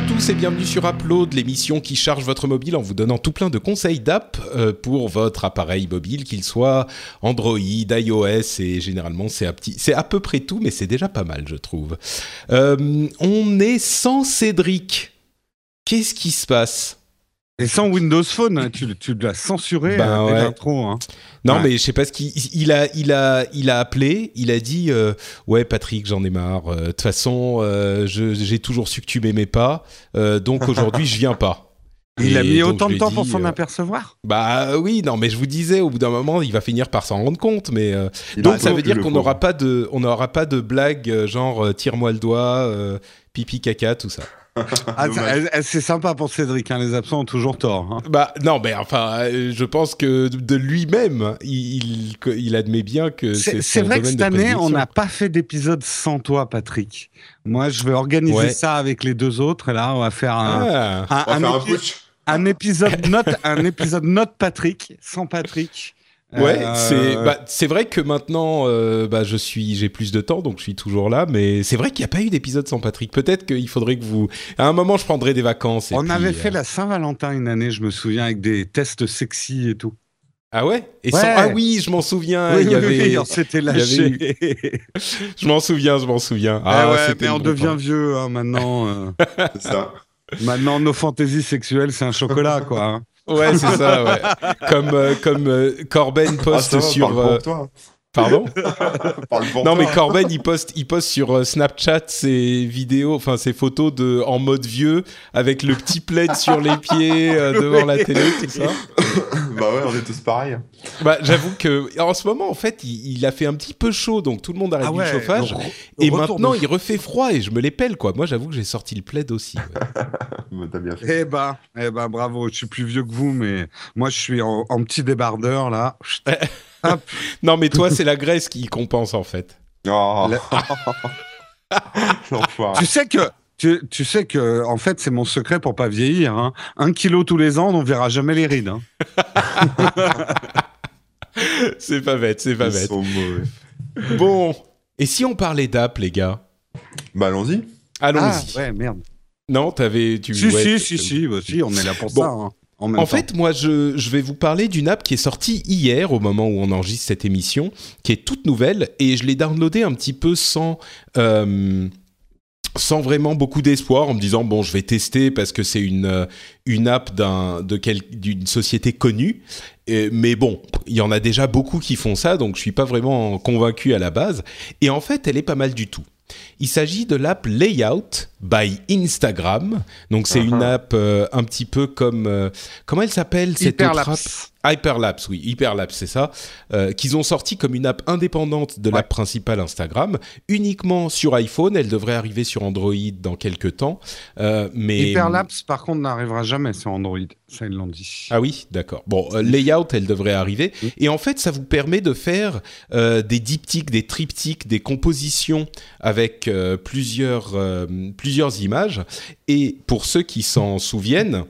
À tous et bienvenue sur Upload, l'émission qui charge votre mobile en vous donnant tout plein de conseils d'app euh, pour votre appareil mobile, qu'il soit Android, iOS et généralement c'est à, peu près tout, mais c'est déjà pas mal je trouve. Euh, on est sans Cédric. Qu'est-ce qui se passe? Et sans Windows Phone, hein, tu, tu l'as censuré Ben euh, dès ouais. l'intro, hein. Non, Ouais. mais je sais pas ce qu'il il a, il a, il a appelé. Il a dit euh, ouais Patrick, j'en ai marre. Euh, De toute façon, euh, j'ai toujours su que tu m'aimais pas, euh, donc aujourd'hui je viens pas. Il a mis autant de temps dit, pour s'en euh, apercevoir? Bah oui, non, mais je vous disais, au bout d'un moment, il va finir par s'en rendre compte. Mais euh, donc ça veut dire qu'on n'aura pas de, on n'aura pas de blague euh, genre tire-moi le doigt, euh, pipi caca, tout ça. Ah, C'est sympa pour Cédric, hein, les absents ont toujours tort. hein. Bah non, mais enfin, euh, je pense que de lui-même, il, il, que- il admet bien que c'est. C'est vrai que cette année, on n'a pas fait d'épisode sans toi, Patrick. Moi, je vais organiser Ouais. ça avec les deux autres. Et là, on va faire un, Ah. un- On va un faire un épi- un épisode note, un épisode note Patrick, sans Patrick. Ouais, Euh, c'est bah, c'est vrai que maintenant euh, bah, je suis j'ai plus de temps donc je suis toujours là mais c'est vrai qu'il n'y a pas eu d'épisode sans Patrick. Peut-être qu'il faudrait que vous à un moment je prendrai des vacances et on puis, avait euh, fait la Saint-Valentin une année, je me souviens, avec des tests sexy et tout. Ah ouais? Et Ouais. sans- ah oui, je m'en souviens, oui, il y avait on s'était avait lâché. je m'en souviens, je m'en souviens. Ah Ah ouais, mais on devient temps. vieux hein, maintenant. ça. maintenant, nos fantaisies sexuelles, c'est un chocolat, quoi. hein. Ouais, c'est ça, ouais. Comme euh, comme euh, Corben Ah, poste ça sur euh, pour toi. Pardon Parle pour Non toi. mais Corben il poste il poste sur euh, Snapchat ses vidéos enfin ses photos de en mode vieux avec le petit plaid sur les pieds euh, devant la télé tout ça. bah ouais, on est tous pareils. Bah j'avoue que en ce moment en fait il, il a fait un petit peu chaud donc tout le monde arrête Ah le chauffage et maintenant de- il refait froid et je me les pèle quoi. Moi j'avoue que j'ai sorti le plaid aussi. ouais. Bah, T'as bien fait. Eh ben, eh ben, bravo. Je suis plus vieux que vous, mais moi, je suis en, en petit débardeur là. Non mais toi c'est la graisse qui compense en fait. Oh. La-. Tu sais que. Tu, tu sais que, en fait, c'est mon secret pour pas vieillir. Hein. Un kilo tous les ans, on verra jamais les rides. hein. c'est pas bête, c'est pas Ils bête. sont. Bon, et si on parlait d'app les gars? Bah allons-y. Allons-y. Ah, ouais, merde. Non, t'avais tu Si, ouais, si, si, si, bah, si, on est là pour Bon. ça. hein, en même En temps. fait, moi, je, je vais vous parler d'une app qui est sortie hier, au moment où on enregistre cette émission, qui est toute nouvelle, et je l'ai downloadée un petit peu sans, euh, sans vraiment beaucoup d'espoir, en me disant, bon, je vais tester parce que c'est une, euh, une app d'un, de quel- d'une société connue. Et- mais bon, il y en a déjà beaucoup qui font ça, donc je suis pas vraiment convaincu à la base. Et en fait, elle est pas mal du tout. Il s'agit de l'app Layout by Instagram. Donc c'est une Uh-huh. app euh, un petit peu comme euh, comment elle s'appelle cette autre app? Hyperlapse. Oui, Hyperlapse, c'est ça, euh, qu'ils ont sorti comme une app indépendante de l'app principale Instagram, uniquement sur iPhone. Elle devrait arriver sur Android dans quelques temps, euh, mais Hyperlapse, par contre, n'arrivera jamais sur Android. Ça, ils l'ont dit. ah oui, d'accord. Bon, euh, layout, elle devrait arriver. Oui. Et en fait, ça vous permet de faire euh, des diptyques, des triptyques, des compositions avec plusieurs, plusieurs images. Et pour ceux qui s'en souviennent,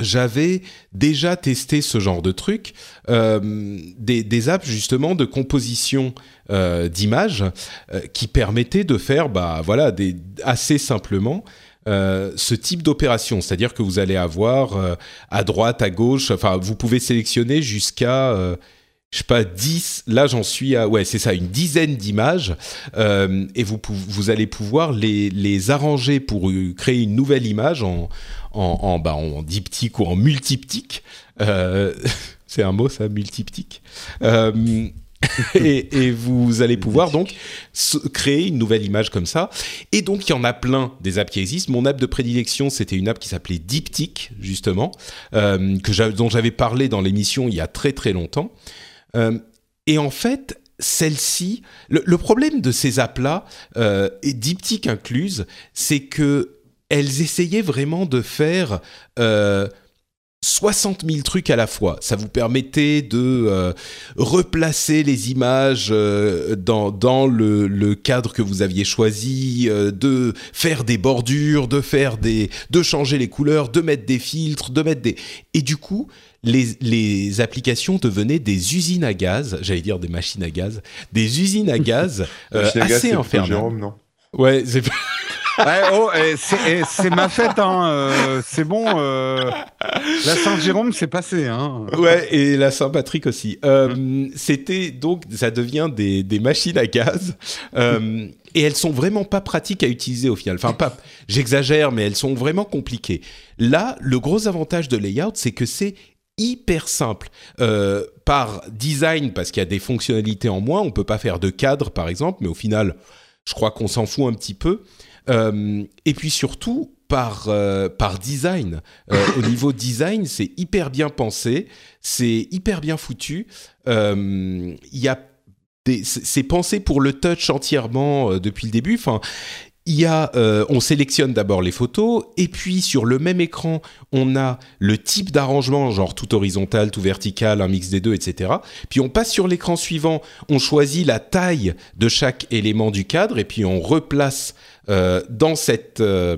j'avais déjà testé ce genre de truc, euh, des, des apps justement de composition euh, d'images euh, qui permettaient de faire, bah voilà, assez simplement ce type d'opération, c'est-à-dire que vous allez avoir à droite, à gauche, enfin vous pouvez sélectionner jusqu'à je sais pas 10, là j'en suis à ouais, c'est ça, une dizaine d'images et vous vous allez pouvoir les les arranger pour créer une nouvelle image en en bah, en diptyque ou en multiptyque. Euh, c'est un mot ça, multiptyque. Euh, et, vous allez pouvoir donc créer une nouvelle image comme ça. Et donc, il y en a plein des apps qui existent. Mon app de prédilection, c'était une app qui s'appelait Diptyque, justement, euh, que dont j'avais parlé dans l'émission il y a très très longtemps. Et en fait, celle-ci, le, problème de ces apps-là, et diptyque incluse, c'est que elles essayaient vraiment de faire euh, 60 000 trucs à la fois. Ça vous permettait de euh, replacer les images euh, dans, dans le, le cadre que vous aviez choisi, euh, de faire des bordures, de faire des, de changer les couleurs, de mettre des filtres, de mettre des. Et du coup, les, les applications devenaient des usines à gaz. J'allais dire des machines à gaz, des usines à gaz euh, Machine à gaz, assez infernales. Jérôme, non? Ouais, c'est Oh, c'est et c'est ma fête, hein. euh, c'est bon. euh, la Saint-Jérôme, c'est passé. Hein. Ouais, et la Saint-Patrick aussi. Euh, C'était donc, ça devient des, machines à gaz. Et elles sont vraiment pas pratiques à utiliser au final. Enfin, pas, j'exagère, mais elles sont vraiment compliquées. Là, le gros avantage de Layout, c'est que c'est hyper simple. Par design, parce qu'il y a des fonctionnalités en moins, on peut pas faire de cadre, par exemple, mais au final, je crois qu'on s'en fout un petit peu. Euh, et puis surtout, par, euh, par design. Euh, au niveau design, c'est hyper bien pensé, c'est hyper bien foutu. Euh, y a c'est pensé pour le touch entièrement depuis le début. Enfin, il y a, on sélectionne d'abord les photos et puis sur le même écran, on a le type d'arrangement, genre tout horizontal, tout vertical, un mix des deux, etc. Puis on passe sur l'écran suivant, on choisit la taille de chaque élément du cadre et puis on replace euh, dans cette, euh,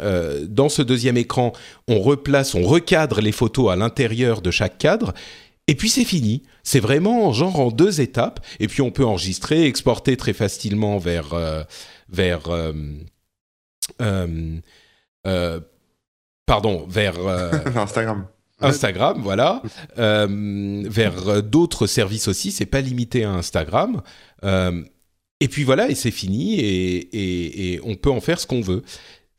euh, dans ce deuxième écran, on replace, on recadre les photos à l'intérieur de chaque cadre. Et puis c'est fini. C'est vraiment genre en deux étapes. Et puis on peut enregistrer, exporter très facilement vers vers pardon vers Instagram. Instagram, voilà, euh, vers d'autres services aussi. C'est pas limité à Instagram. Euh, et puis voilà, et c'est fini, et, et- et on peut en faire ce qu'on veut.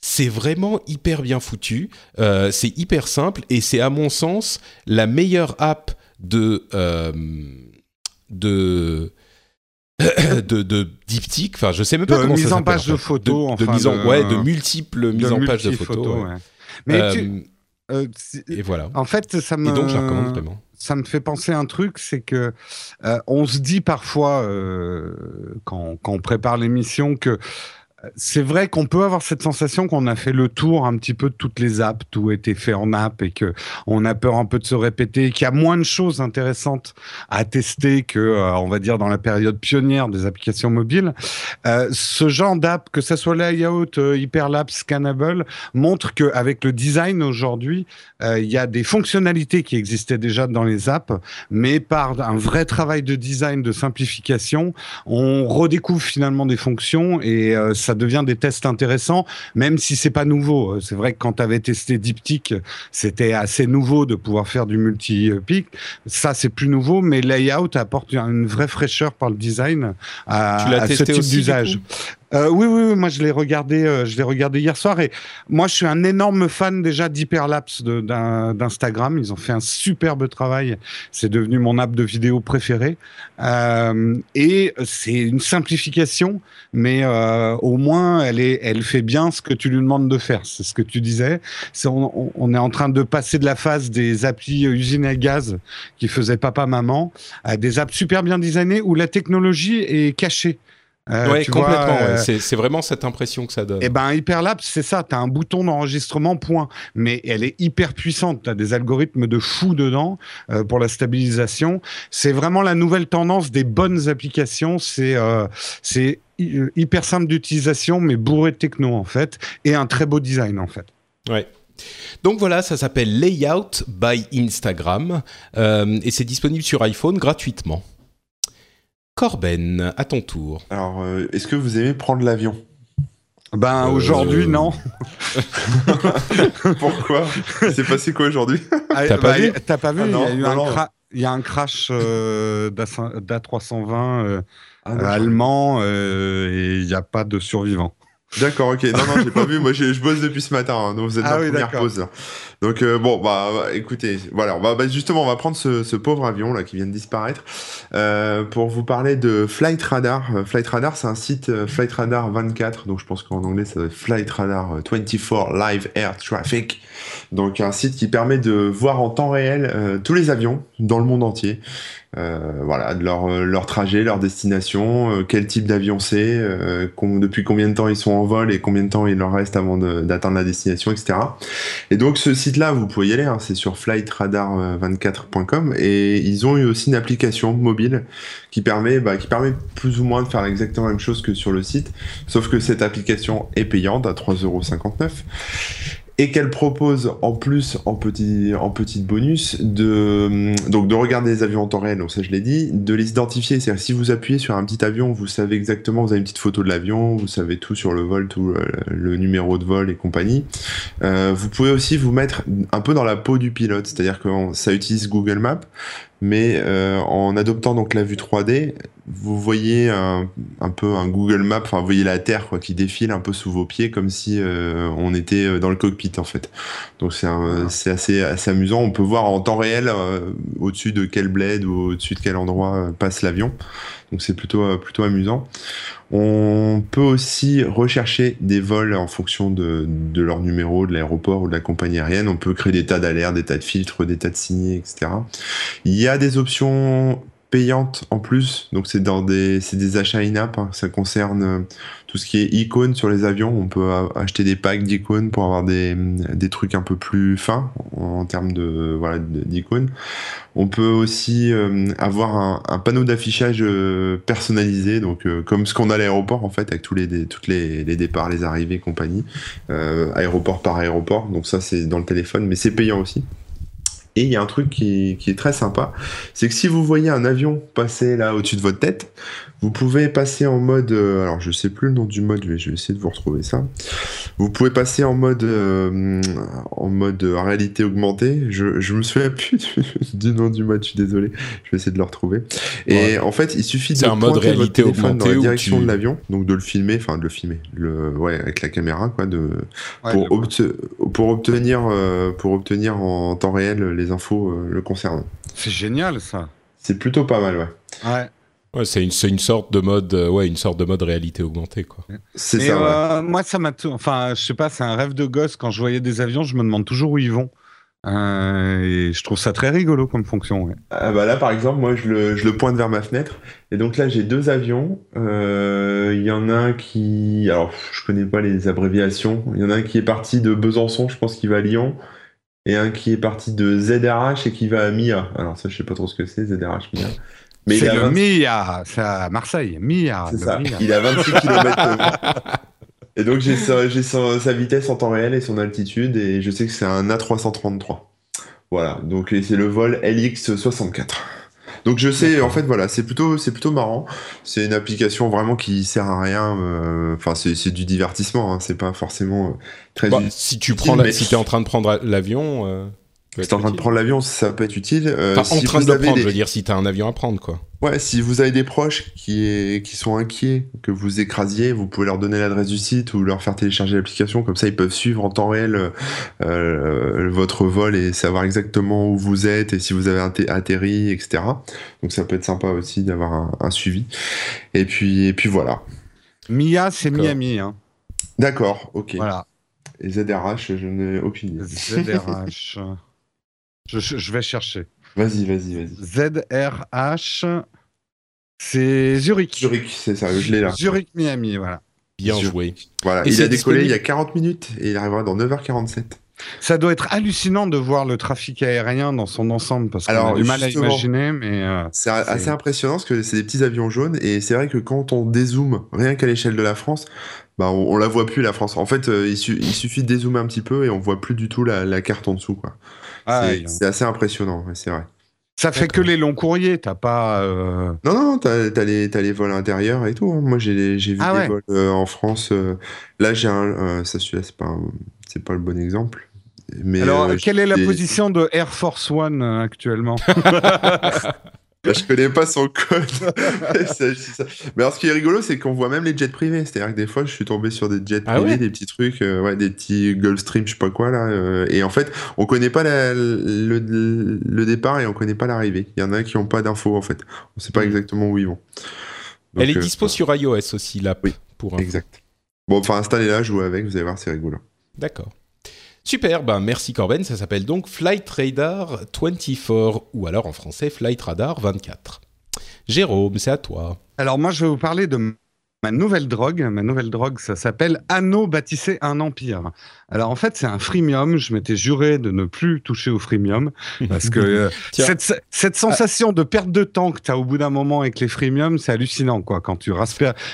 C'est vraiment hyper bien foutu, euh, c'est hyper simple, et c'est à mon sens la meilleure app de euh, de de, de diptyque. Enfin, je sais même pas De comment mise ça en page de photos, de, enfin, mise en, de- ouais, de multiples mises de en page de photos. ouais. ouais. Mais Euh, tu- euh, et voilà. en fait, ça me. Et donc, je la recommande vraiment. ça me fait penser à un truc, c'est que euh, on se dit parfois euh, quand, quand on prépare l'émission que c'est vrai qu'on peut avoir cette sensation qu'on a fait le tour un petit peu de toutes les apps, tout a été fait en app et que on a peur un peu de se répéter, qu'il y a moins de choses intéressantes à tester que, euh, on va dire, dans la période pionnière des applications mobiles. Euh, ce genre d'app, que ce soit layout, euh, hyperlapse, scannable, montre qu'avec le design aujourd'hui, euh, il y a des fonctionnalités qui existaient déjà dans les apps, mais par un vrai travail de design, de simplification, on redécouvre finalement des fonctions et euh, ça devient des tests intéressants, même si c'est pas nouveau. C'est vrai que quand tu avais testé Diptyque, c'était assez nouveau de pouvoir faire du multi-pic. Ça, c'est plus nouveau, mais Layout apporte une vraie fraîcheur par le design à, à ce type d'usage. Euh, oui, oui, oui, moi je l'ai regardé, euh, je l'ai regardé hier soir et moi je suis un énorme fan déjà d'Hyperlapse d'Instagram. Ils ont fait un superbe travail. C'est devenu mon app de vidéo préférée Euh, et c'est une simplification, mais euh, au moins elle est, elle fait bien ce que tu lui demandes de faire. C'est ce que tu disais. On est en train de passer de la phase des applis euh, usines à gaz qui faisaient papa maman à des apps super bien designées où la technologie est cachée. Euh, ouais, complètement. euh, ouais. C'est vraiment cette impression que ça donne. eh ben, Hyperlapse, c'est ça. Tu as un bouton d'enregistrement, point. Mais elle est hyper puissante. Tu as des algorithmes de fou dedans euh, pour la stabilisation. C'est vraiment la nouvelle tendance des bonnes applications. C'est euh, c'est hyper simple d'utilisation, mais bourré de techno, en fait. Et un très beau design, en fait. Ouais. Donc voilà, ça s'appelle Layout by Instagram et c'est disponible sur iPhone gratuitement. Corben, à ton tour. Alors, euh, est-ce que vous aimez prendre l'avion? Ben, Euh, aujourd'hui, non. Pourquoi? Il s'est passé quoi aujourd'hui? Ah, T'as pas bah, vu? T'as pas vu Ah Il y a non, eu non, un non. cra- Il y a un crash euh, d'A- d'A320 euh, Ah, allemand euh, et il n'y a pas de survivants. D'accord, ok. Non, non, j'ai pas vu. Moi, j'ai- je bosse depuis ce matin. hein, donc, vous êtes Ah ma oui, première d'accord. pause. Donc, euh, bon, bah, écoutez, voilà. On va, bah, justement, on va prendre ce, pauvre avion là qui vient de disparaître euh, pour vous parler de Flight Radar. Euh, Flight Radar, c'est un site euh, Flight Radar 24. Donc, je pense qu'en anglais, ça va être Flight Radar euh, 24 Live Air Traffic. Donc, un site qui permet de voir en temps réel tous les avions dans le monde entier. voilà, de leur, leur trajet, leur destination, quel type d'avion c'est, depuis combien de temps ils sont en vol et combien de temps il leur reste avant d'atteindre la destination, etc. Et donc ce site-là, vous pouvez y aller, hein, c'est sur flightradar24.com et ils ont eu aussi une application mobile qui permet, bah, qui permet plus ou moins de faire exactement la même chose que sur le site, sauf que cette application est payante à 3,59€ et qu'elle propose en plus en petit en petite bonus de donc de regarder les avions en temps réel donc ça je l'ai dit de les identifier. C'est-à-dire si vous appuyez sur un petit avion vous savez exactement vous avez une petite photo de l'avion vous savez tout sur le vol tout le, numéro de vol et compagnie. Euh, vous pouvez aussi vous mettre un peu dans la peau du pilote. C'est-à-dire que ça utilise Google Maps mais euh, en adoptant donc la vue 3D, vous voyez un, peu un Google Map, enfin vous voyez la Terre quoi, qui défile un peu sous vos pieds comme si euh, on était euh, dans le cockpit en fait. Donc c'est assez, assez amusant. On peut voir en temps réel au-dessus de quel bled ou au-dessus de quel endroit passe l'avion. Donc c'est plutôt, plutôt amusant. On peut aussi rechercher des vols en fonction de, leur numéro, de l'aéroport ou de la compagnie aérienne. On peut créer des tas d'alertes, des tas de filtres, des tas de signés, etc. Il y a des options payantes en plus, donc c'est dans des, des achats in-app. Hein. Ça concerne tout ce qui est icônes sur les avions. On peut acheter des packs d'icônes pour avoir des, trucs un peu plus fins en termes de voilà d'icônes. On peut aussi euh, avoir un, panneau d'affichage euh, personnalisé, donc euh, comme ce qu'on a à l'aéroport en fait, avec tous les, les, départs, les arrivées, compagnie, aéroport par aéroport. Donc ça c'est dans le téléphone, mais c'est payant aussi. Et il y a un truc qui, qui est très sympa, c'est que si vous voyez un avion passer là au-dessus de votre tête, vous pouvez passer en mode, euh, alors je sais plus le nom du mode, mais je vais essayer de vous retrouver ça. Vous pouvez passer en mode, euh, en mode réalité augmentée. Je, je me souviens plus du, nom du mode. Je suis désolé. Je vais essayer de le retrouver. Et en fait, il suffit de un mode réalité augmentée dans la direction de l'avion, donc de le filmer, enfin de le filmer, le, ouais, avec la caméra, quoi, de pour, pour obtenir, euh, pour obtenir en temps réel les infos le concernant. C'est génial ça. C'est plutôt pas mal, ouais. Ouais. Ouais, c'est une, une, sorte de mode, euh, ouais, une sorte de mode réalité augmentée, quoi. C'est ça. Euh, moi, ça m'a, enfin, je sais pas, c'est un rêve de gosse. Quand je voyais des avions, je me demande toujours où ils vont. Euh, et je trouve ça très rigolo comme fonction. Ah bah là, par exemple, moi, je le, je le, pointe vers ma fenêtre. Et donc là, j'ai deux avions. Il y en a un qui, alors, je connais pas les abréviations. Il y en a un qui est parti de Besançon, je pense qu'il va à Lyon et un qui est parti de ZRH et qui va à Mia. Alors ça, je sais pas trop ce que c'est, ZRH Mia. Mais c'est le Mia, c'est à Marseille, Mia. C'est ça. Il a 26 km. et donc j'ai sa, vitesse en temps réel et son altitude et je sais que c'est un A333. Voilà, donc c'est le vol LX64. Donc je sais, en fait, voilà, c'est plutôt, c'est plutôt marrant. C'est une application vraiment qui sert à rien. Euh, enfin, c'est du divertissement. Hein, c'est pas forcément euh, très. Bah, si tu prends, la, si es en train de prendre l'avion. Euh, si t'es en train de prendre l'avion, ça peut être utile. Euh, en train de le prendre, je veux dire, si t'as un avion à prendre, quoi. Ouais, si vous avez des proches qui, est... qui sont inquiets que vous écrasiez, vous pouvez leur donner l'adresse du site ou leur faire télécharger l'application. Comme ça, ils peuvent suivre en temps réel euh, votre vol et savoir exactement où vous êtes et si vous avez atterri, etc. Donc ça peut être sympa aussi d'avoir un, un, suivi. Et puis, et puis voilà. Mia, c'est Miami. Hein. D'accord, ok. Voilà. Et ZRH, je n'ai aucune idée. ZRH. Je, vais chercher. Vas-y, vas-y, vas-y. ZRH, c'est Zurich. Zurich, c'est ça, je l'ai là. Zurich, Miami, voilà. Bien joué. Voilà, il a décollé il y a 40 minutes et il arrivera dans 9h47. Ça doit être hallucinant de voir le trafic aérien dans son ensemble parce qu'on a du mal à imaginer, mais euh, c'est assez impressionnant parce que c'est des petits avions jaunes et c'est vrai que quand on dézoome rien qu'à l'échelle de la France, bah on, la voit plus la France. En fait, euh, il, suffit de dézoomer un petit peu et on voit plus du tout la, la carte en dessous quoi. Ah, c'est assez impressionnant, c'est vrai. Ça fait que les longs courriers, t'as pas. Euh, non, non, t'as as les, as les vols intérieurs et tout. Hein. Moi, j'ai vu ah des vols euh, en France. Euh, là, j'ai un. ça, celui-là, c'est pas, pas le bon exemple. Mais, Alors, quelle est la position de Air Force One actuellement Bah, je connais pas son code. Mais alors, ce qui est rigolo, c'est qu'on voit même les jets privés. C'est-à-dire que des fois, je suis tombé sur des jets ah privés, des petits trucs, euh, ouais, des petits Gulfstream, je sais pas quoi, là. Euh, et en fait, on connaît pas le, départ et on connaît pas l'arrivée. Il y en a qui ont pas d'infos, en fait. On sait pas mm. exactement où ils vont. Elle est euh, dispo sur iOS aussi, l'app. Oui, pour exact. Bon, enfin, installez-la, jouez avec, vous allez voir, c'est rigolo. D'accord. Super, ben merci Corben, ça s'appelle donc Flight Radar 24 ou alors en français Flight Radar 24. Jérôme, c'est à toi. Alors moi je vais vous parler de ma nouvelle drogue. Ma nouvelle drogue, ça s'appelle Anneau bâtissait un empire. Alors en fait, c'est un freemium. Je m'étais juré de ne plus toucher au freemium parce que euh, cette, cette, sensation de perte de temps que tu as au bout d'un moment avec les freemiums, c'est hallucinant quoi. Quand tu,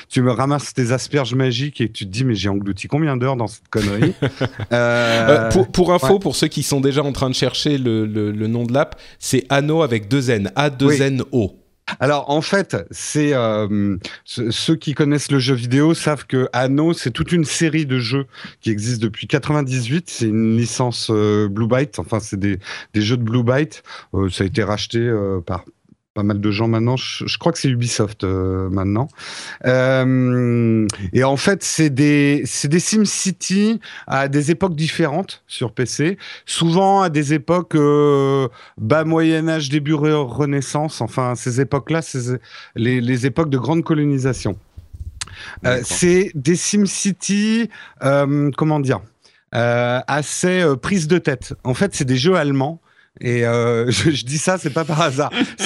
tu me ramasses tes asperges magiques et tu te dis mais j'ai englouti combien d'heures dans cette connerie? Euh, euh, pour, pour, info, pour ceux qui sont déjà en train de chercher le, le, nom de l'app, c'est Anneau avec deux N, A2N-O. Alors en fait, c'est euh, ceux qui connaissent le jeu vidéo savent que Anno, c'est toute une série de jeux qui existent depuis 98. C'est une licence euh, Blue Byte. Enfin, c'est des, jeux de Blue Byte. Euh, ça a été racheté par pas mal de gens maintenant. Je, crois que c'est Ubisoft euh, maintenant. Euh, et en fait, c'est des des SimCity à des époques différentes sur PC, souvent à des époques euh, bas Moyen Âge, début Renaissance. Enfin, ces époques-là, c'est les, les époques de grande colonisation. c'est des SimCity, comment dire, assez prise de tête. En fait, c'est des jeux allemands et euh, je, dis ça, c'est pas par hasard.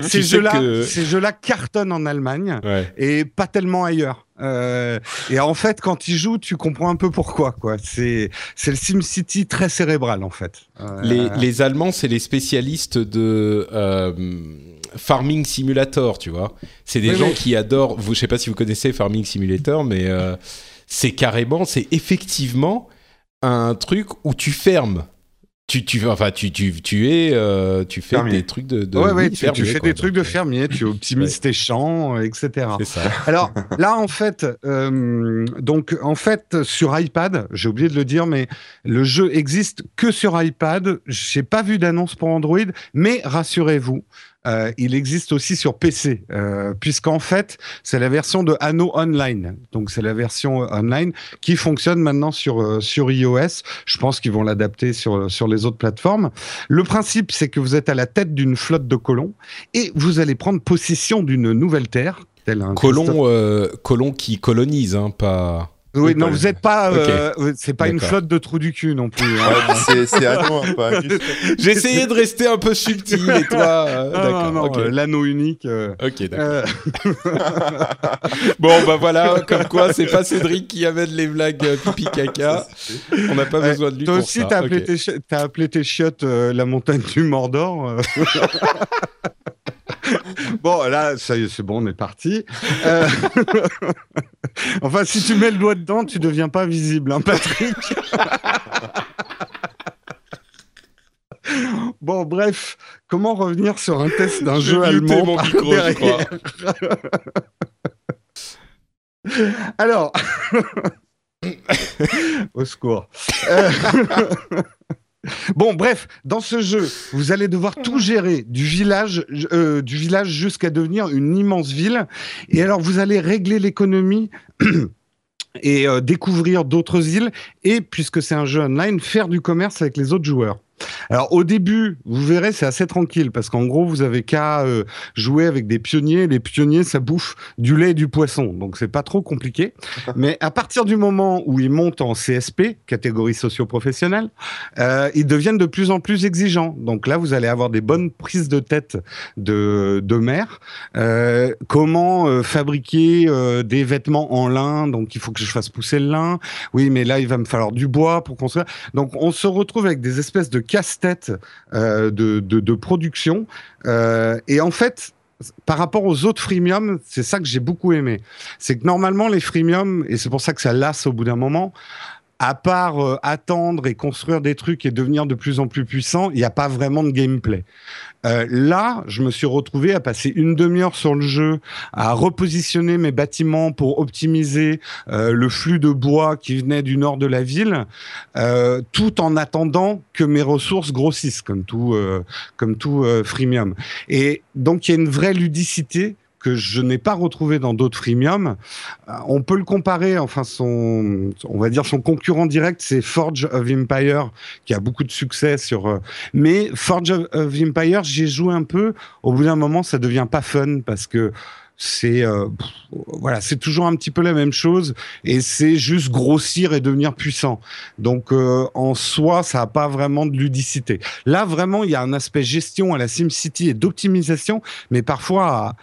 ces jeux-là, ces jeux-là cartonnent en Allemagne et pas tellement ailleurs. Euh, et en fait, quand ils jouent, tu comprends un peu pourquoi. Quoi. C'est, c'est le SimCity très cérébral, en fait. Euh, les, les Allemands, c'est les spécialistes de Farming Simulator, tu vois. C'est des gens qui adorent. Vous, je sais pas si vous connaissez Farming Simulator, mais c'est carrément, c'est effectivement un truc où tu fermes tu, tu, enfin, tu, tu, tu es, euh, tu fais des trucs de, de ouais, ouais, tu, fais des trucs de fermier, tu optimises tes champs, etc. Ça. Alors là, en fait, euh, donc en fait, sur iPad, j'ai oublié de le dire, mais le jeu existe que sur iPad. J'ai pas vu d'annonce pour Android, mais rassurez-vous, euh, il existe aussi sur PC, euh, puisqu'en fait, c'est la version de Anno Online. Donc, c'est la version euh, online qui fonctionne maintenant sur, sur iOS. Je pense qu'ils vont l'adapter sur, sur les autres plateformes. Le principe, c'est que vous êtes à la tête d'une flotte de colons et vous allez prendre possession d'une nouvelle terre. Colons, colons qui colonisent, hein, pas... Oui, non, vous n'êtes pas. Euh, c'est pas une flotte de trous du cul non plus. Hein. c'est à. Hein, J'ai essayé de rester un peu subtil et toi. Euh, non, non, non l'anneau unique. Euh, ok, d'accord. bon, bah voilà, comme quoi, c'est pas Cédric qui amène les blagues pipi caca. On n'a pas besoin de lui. Toi aussi, t'as appelé, as appelé tes chiottes la montagne du Mordor. bon, là, ça y est, c'est bon, on est parti. Euh, enfin, si tu mets le doigt dedans, tu deviens pas visible, hein, Patrick Bon, bref, comment revenir sur un test d'un jeu allemand mon micro, je crois. Alors, au secours. Euh, Bon, bref, dans ce jeu, vous allez devoir tout gérer du village, euh, village jusqu'à devenir une immense ville. Et alors, vous allez régler l'économie. et euh, découvrir d'autres îles et puisque c'est un jeu online faire du commerce avec les autres joueurs. Alors au début, vous verrez, c'est assez tranquille parce qu'en gros, vous avez qu'à euh, jouer avec des pionniers. Les pionniers, ça bouffe du lait et du poisson, donc c'est pas trop compliqué. Mais à partir du moment où ils montent en CSP, catégorie socio-professionnelle, euh, ils deviennent de plus en plus exigeants. Donc là, vous allez avoir des bonnes prises de tête de, de maire. Euh, comment fabriquer des vêtements en lin? Donc il faut que je fasse pousser le lin. Oui, mais là, il va me falloir du bois pour construire. Donc on se retrouve avec des espèces de casse-tête euh, de, production. Euh, et en fait, par rapport aux autres freemiums, c'est ça que j'ai beaucoup aimé. C'est que normalement, les freemiums, et c'est pour ça que ça lasse au bout d'un moment, à part euh, attendre et construire des trucs et devenir de plus en plus puissant, il n'y a pas vraiment de gameplay. Euh, là, je me suis retrouvé à passer une demi-heure sur le jeu, à repositionner mes bâtiments pour optimiser euh, le flux de bois qui venait du nord de la ville, euh, tout en attendant que mes ressources grossissent, comme tout, comme tout freemium. Et donc, il y a une vraie ludicité que je n'ai pas retrouvé dans d'autres freemium. Euh, on peut le comparer, enfin son, on va dire son concurrent direct, c'est Forge of Empire, qui a beaucoup de succès sur. Euh, mais Forge of Empire, j'ai joué un peu. Au bout d'un moment, ça devient pas fun parce que c'est euh, voilà, c'est toujours un petit peu la même chose et c'est juste grossir et devenir puissant. Donc en soi, ça n'a pas vraiment de ludicité. Là, vraiment, il y a un aspect gestion à la SimCity et d'optimisation, mais parfois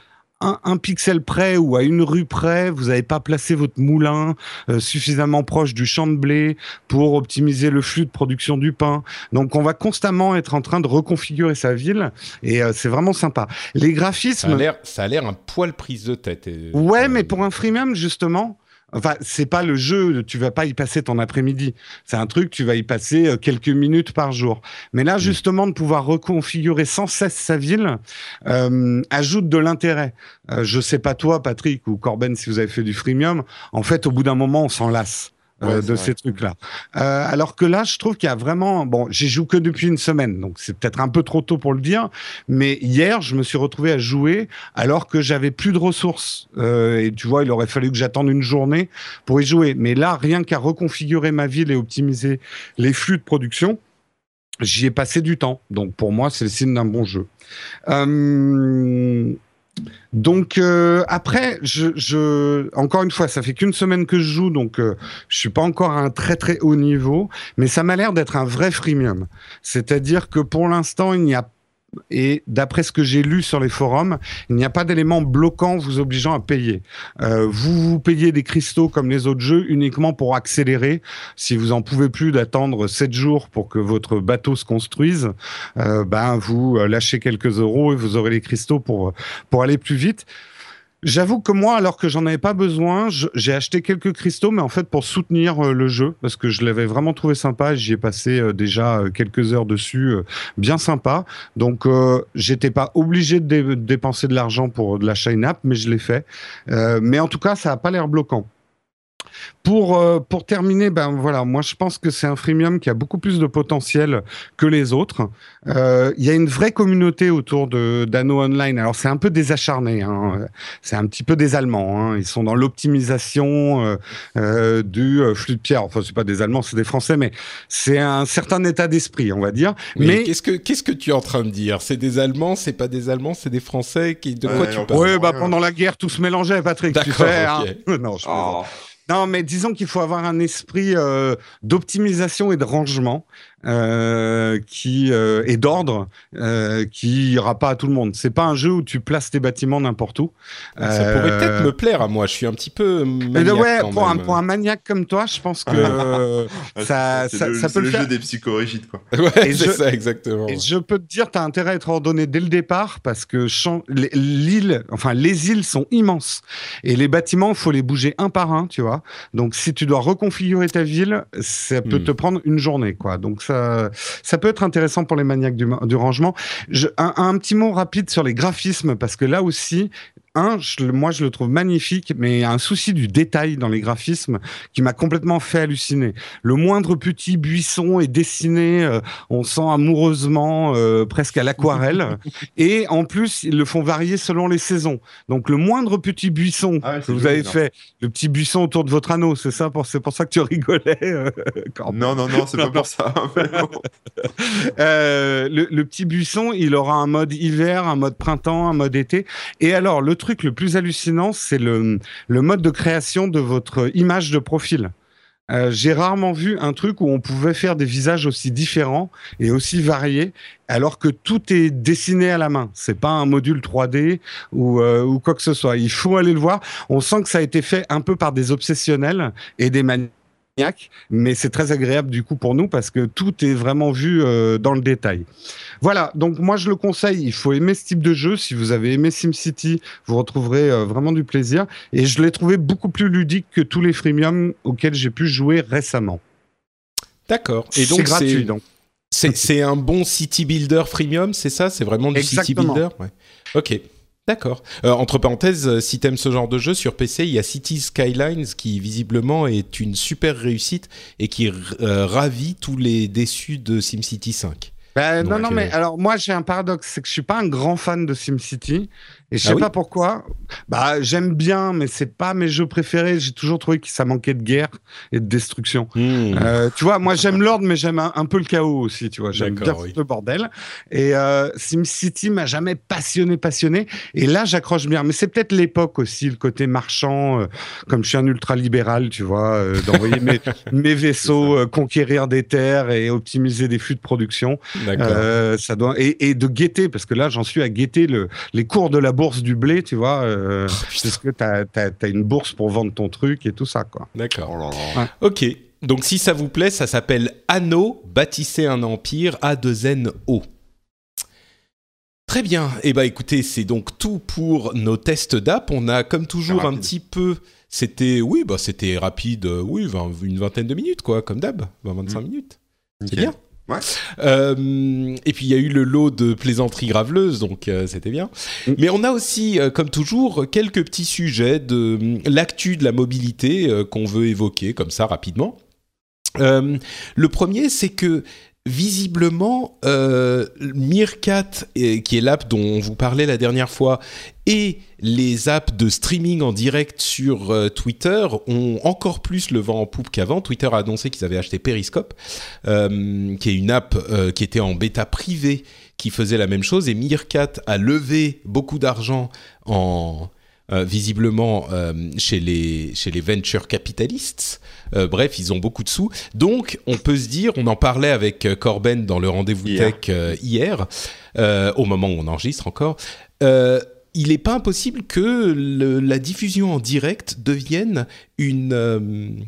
un, pixel près ou à une rue près, vous n'avez pas placé votre moulin euh, suffisamment proche du champ de blé pour optimiser le flux de production du pain. Donc on va constamment être en train de reconfigurer sa ville et euh, c'est vraiment sympa. Les graphismes... Ça a l'air un poil prise de tête. Ouais, mais pour un freemium justement, Enfin, c'est pas le jeu, tu vas pas y passer ton après-midi. C'est un truc, tu vas y passer euh, quelques minutes par jour. Mais là, mm. justement, de pouvoir reconfigurer sans cesse sa ville euh, ajoute de l'intérêt. Euh, je sais pas toi, Patrick ou Corben, si vous avez fait du freemium. En fait, au bout d'un moment, on s'en lasse. Euh, de ces trucs-là. Euh, alors que là, je trouve qu'il y a vraiment. Bon, j'y joue que depuis une semaine, donc c'est peut-être un peu trop tôt pour le dire. Mais hier, je me suis retrouvé à jouer alors que j'avais plus de ressources. Euh, et tu vois, il aurait fallu que j'attende une journée pour y jouer. Mais là, rien qu'à reconfigurer ma ville et optimiser les flux de production, j'y ai passé du temps. Donc pour moi, c'est le signe d'un bon jeu. Euh, donc euh, après, je, encore une fois, ça fait qu'une semaine que je joue, donc euh, je suis pas encore à un très très haut niveau, mais ça m'a l'air d'être un vrai freemium. C'est-à-dire que pour l'instant, il n'y a et d'après ce que j'ai lu sur les forums, il n'y a pas d'élément bloquant vous obligeant à payer. Euh, vous vous payez des cristaux comme les autres jeux uniquement pour accélérer. Si vous en pouvez plus d'attendre 7 jours pour que votre bateau se construise, euh, ben vous lâchez quelques euros et vous aurez les cristaux pour pour aller plus vite. J'avoue que moi, alors que j'en avais pas besoin, j'ai acheté quelques cristaux, mais en fait pour soutenir euh, le jeu, parce que je l'avais vraiment trouvé sympa. J'y ai passé euh, déjà euh, quelques heures dessus, bien sympa. Donc j'étais pas obligé de, dépenser de l'argent pour de l'achat in-app, mais je l'ai fait. mais en tout cas, ça a pas l'air bloquant. Pour, euh, pour terminer, ben voilà, moi je pense que c'est un freemium qui a beaucoup plus de potentiel que les autres. Euh, il y a une vraie communauté autour de d'Anno Online. Alors c'est un peu désacharné, hein. c'est un petit peu des Allemands. Hein. Ils sont dans l'optimisation euh, du flux de pierre. Enfin c'est pas des Allemands, c'est des Français, mais c'est un certain état d'esprit, on va dire. mais qu'est-ce que qu'est-ce que tu es en train de dire? C'est des Allemands, c'est pas des Allemands, c'est des Français. Qui de quoi tu parles? Oui, bah pendant la guerre tout se mélangeait, Patrick. Tu sais, hein. non, je oh. Non, mais disons qu'il faut avoir un esprit euh, d'optimisation et de rangement euh, qui euh, et d'ordre euh, qui ira pas à tout le monde. C'est pas un jeu où tu places tes bâtiments n'importe où. Ça pourrait euh, peut-être me plaire à moi. Je suis un petit peu maniaque ouais, pour un, pour un maniaque comme toi, je pense que ça, ça, le, ça peut le, le jeu des psychorigides quoi. Ouais, c'est ça exactement. Et je peux te dire, tu as intérêt à être ordonné dès le départ parce que l'île, enfin les îles sont immenses et les bâtiments, il faut les bouger un par un, tu vois. Donc si tu dois reconfigurer ta ville, ça peut hmm. te prendre une journée, quoi. Donc ça ça, peut être intéressant pour les maniaques du, rangement. un, petit mot rapide sur les graphismes, parce que là aussi, un, moi je le trouve magnifique, mais il y a un souci du détail dans les graphismes qui m'a complètement fait halluciner. Le moindre petit buisson est dessiné, euh, on sent amoureusement, euh, presque à l'aquarelle, et en plus ils le font varier selon les saisons. Donc le moindre petit buisson ah que vous avez fait, le petit buisson autour de votre anneau, c'est ça, c'est pour ça que tu rigolais. Euh, non non non, c'est pas pour ça. le, le petit buisson, il aura un mode hiver, un mode printemps, un mode été, et alors le truc le plus hallucinant, c'est le, mode de création de votre image de profil. Euh, j'ai rarement vu un truc où on pouvait faire des visages aussi différents et aussi variés, alors que tout est dessiné à la main. C'est pas un module 3D ou, euh, ou quoi que ce soit. Il faut aller le voir. On sent que ça a été fait un peu par des obsessionnels et des manières mais c'est très agréable du coup pour nous parce que tout est vraiment vu euh, dans le détail. Voilà, donc moi je le conseille, il faut aimer ce type de jeu. Si vous avez aimé SimCity, vous retrouverez euh, vraiment du plaisir. Et je l'ai trouvé beaucoup plus ludique que tous les freemiums auxquels j'ai pu jouer récemment. D'accord. Et donc c'est gratuit donc. C'est un bon city builder freemium, c'est ça? C'est vraiment du city builder? Ouais. Ok. D'accord. Euh, entre parenthèses, euh, si t'aimes ce genre de jeu sur PC, il y a City Skylines qui visiblement est une super réussite et qui euh, ravit tous les déçus de SimCity 5. Ben, non, non, mais alors moi j'ai un paradoxe, c'est que je suis pas un grand fan de SimCity et je Ah sais oui pas pourquoi. Bah j'aime bien, mais c'est pas mes jeux préférés. J'ai toujours trouvé que ça manquait de guerre et de destruction. hmm. Euh, tu vois, moi j'aime l'ordre, mais j'aime un, un peu le chaos aussi. Tu vois, j'aime bien oui. le bordel. Et euh, SimCity m'a jamais passionné, passionné. Et là j'accroche bien. Mais c'est peut-être l'époque aussi, le côté marchand. euh, comme je suis un ultra libéral, tu vois, euh, d'envoyer mes, mes vaisseaux conquérir des terres et optimiser des flux de production. Ça doit et, et de guetter parce que là j'en suis à guetter le, les cours de la bourse du blé, tu vois, euh, Oh, parce que t'as as, une bourse pour vendre ton truc et tout ça quoi. D'accord. Oh. Ok. Donc si ça vous plaît, ça s'appelle Anno, bâtissez un empire, A2NO. Très bien. Eh ben écoutez, c'est donc tout pour nos tests d'app. On a comme toujours un petit peu. C'était oui, bah c'était rapide. euh, Oui, une vingtaine de minutes quoi, comme d'hab, 20-25 minutes. C'est bien. Ouais. Euh, et puis il y a eu le lot de plaisanteries graveleuses, donc euh, c'était bien. Mm. Mais on a aussi, euh, comme toujours, quelques petits sujets de euh, l'actu de la mobilité qu'on veut évoquer comme ça rapidement. Le premier, c'est que visiblement, euh, qui est l'app dont on vous parlait la dernière fois, et les apps de streaming en direct sur euh, Twitter ont encore plus le vent en poupe qu'avant. Twitter a annoncé qu'ils avaient acheté Periscope, euh, qui est une app euh, qui était en bêta privée, qui faisait la même chose, et Meerkat a levé beaucoup d'argent en euh, visiblement euh, chez les chez les venture capitalistes. Euh, bref, ils ont beaucoup de sous. Donc, on peut se dire, on en parlait avec Corben dans le rendez-vous tech hier, au moment où on enregistre encore. Il n'est pas impossible que le- la diffusion en direct devienne une,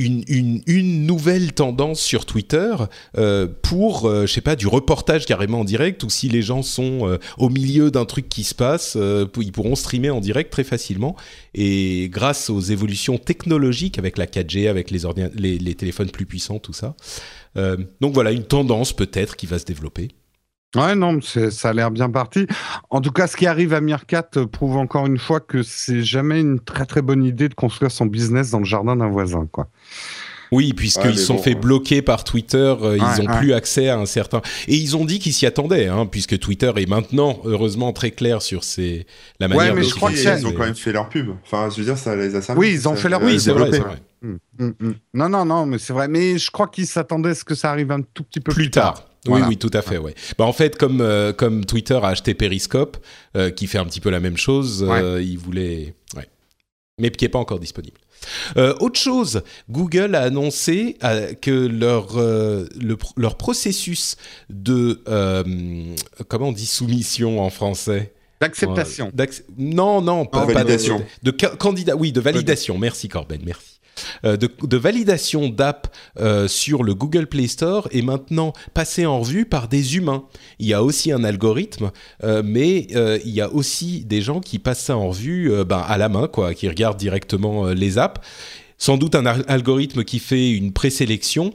une, nouvelle tendance sur Twitter euh, pour, euh, je sais pas, du reportage carrément en direct, ou si les gens sont euh, au milieu d'un truc qui se passe, euh, ils pourront streamer en direct très facilement. Et grâce aux évolutions technologiques avec la 4G, avec les, téléphones plus puissants, tout ça. Donc voilà, une tendance peut-être qui va se développer. Ouais, non, ça a l'air bien parti. En tout cas, ce qui arrive à Meerkat euh, prouve encore une fois que c'est jamais une très très bonne idée de construire son business dans le jardin d'un voisin, quoi. Oui, puisqu'ils Ouais, mais se sont bon, fait ouais. bloquer par Twitter, euh, ils Ouais, ont ouais. plus accès à un certain. Et ils ont dit qu'ils s'y attendaient, hein, puisque Twitter est maintenant, heureusement, très clair sur ses... la Ouais, manière mais dont je crois ont quand même fait leur pub. Enfin, je veux dire, ça les a servi. Oui, ils ont fait leur- euh, Oui, c'est vrai, développé. c'est vrai. Mm, mm, mm. Non, non, non, mais c'est vrai. Mais je crois qu'ils s'attendaient à ce que ça arrive un tout petit peu Plus tard. Voilà. oui, tout à fait. Ouais. Bah, en fait, comme euh, comme Twitter a acheté Periscope, euh, qui fait un petit peu la même chose, euh, ils voulaient, ouais. mais qui est pas encore disponible. Autre chose, Google a annoncé que leur le leur processus de comment on dit soumission en français? D'acceptation. D'acc- Non, non, pas, de- validation. De, ca- candidat, oui, de validation. Merci Corben, merci. Euh, de, validation d'app euh, sur le Google Play Store est maintenant passé en revue par des humains. Il y a aussi un algorithme, euh, mais il y a aussi des gens qui passent ça en revue ben, à la main, quoi, qui regardent directement les apps. Sans doute un al- algorithme qui fait une présélection.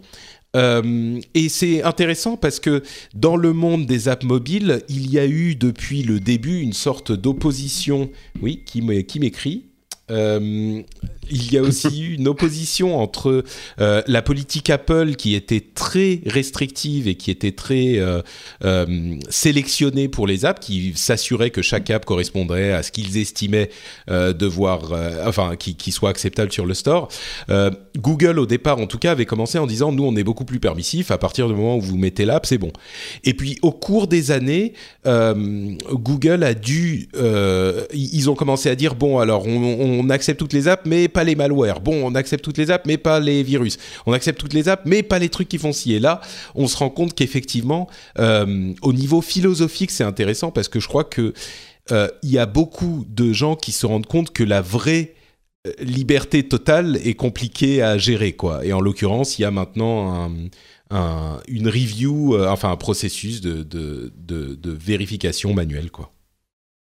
Et c'est intéressant parce que dans le monde des apps mobiles, il y a eu depuis le début une sorte d'opposition. Oui, qui m'écrit Euh, il y a aussi eu une opposition entre euh, la politique Apple qui était très restrictive et qui était très euh, sélectionnée pour les apps, qui s'assurait que chaque app correspondrait à ce qu'ils estimaient devoir, enfin, qui, qui soit acceptable sur le store. Google, au départ, en tout cas, avait commencé en disant nous, on est beaucoup plus permissif. À partir du moment où vous mettez l'app, c'est bon. Et puis, au cours des années, Google a dû, ils ont commencé à dire bon, alors on, on accepte toutes les apps, mais pas les malwares. Bon, on accepte toutes les apps, mais pas les virus. On accepte toutes les apps, mais pas les trucs qui font ci. Et là, on se rend compte qu'effectivement, euh, au niveau philosophique, c'est intéressant parce que je crois que euh, il y a beaucoup de gens qui se rendent compte que la vraie euh, liberté totale est compliquée à gérer, quoi. Et en l'occurrence, il y a maintenant un, un- une review, euh, enfin un processus de, de, de, de vérification manuelle, quoi.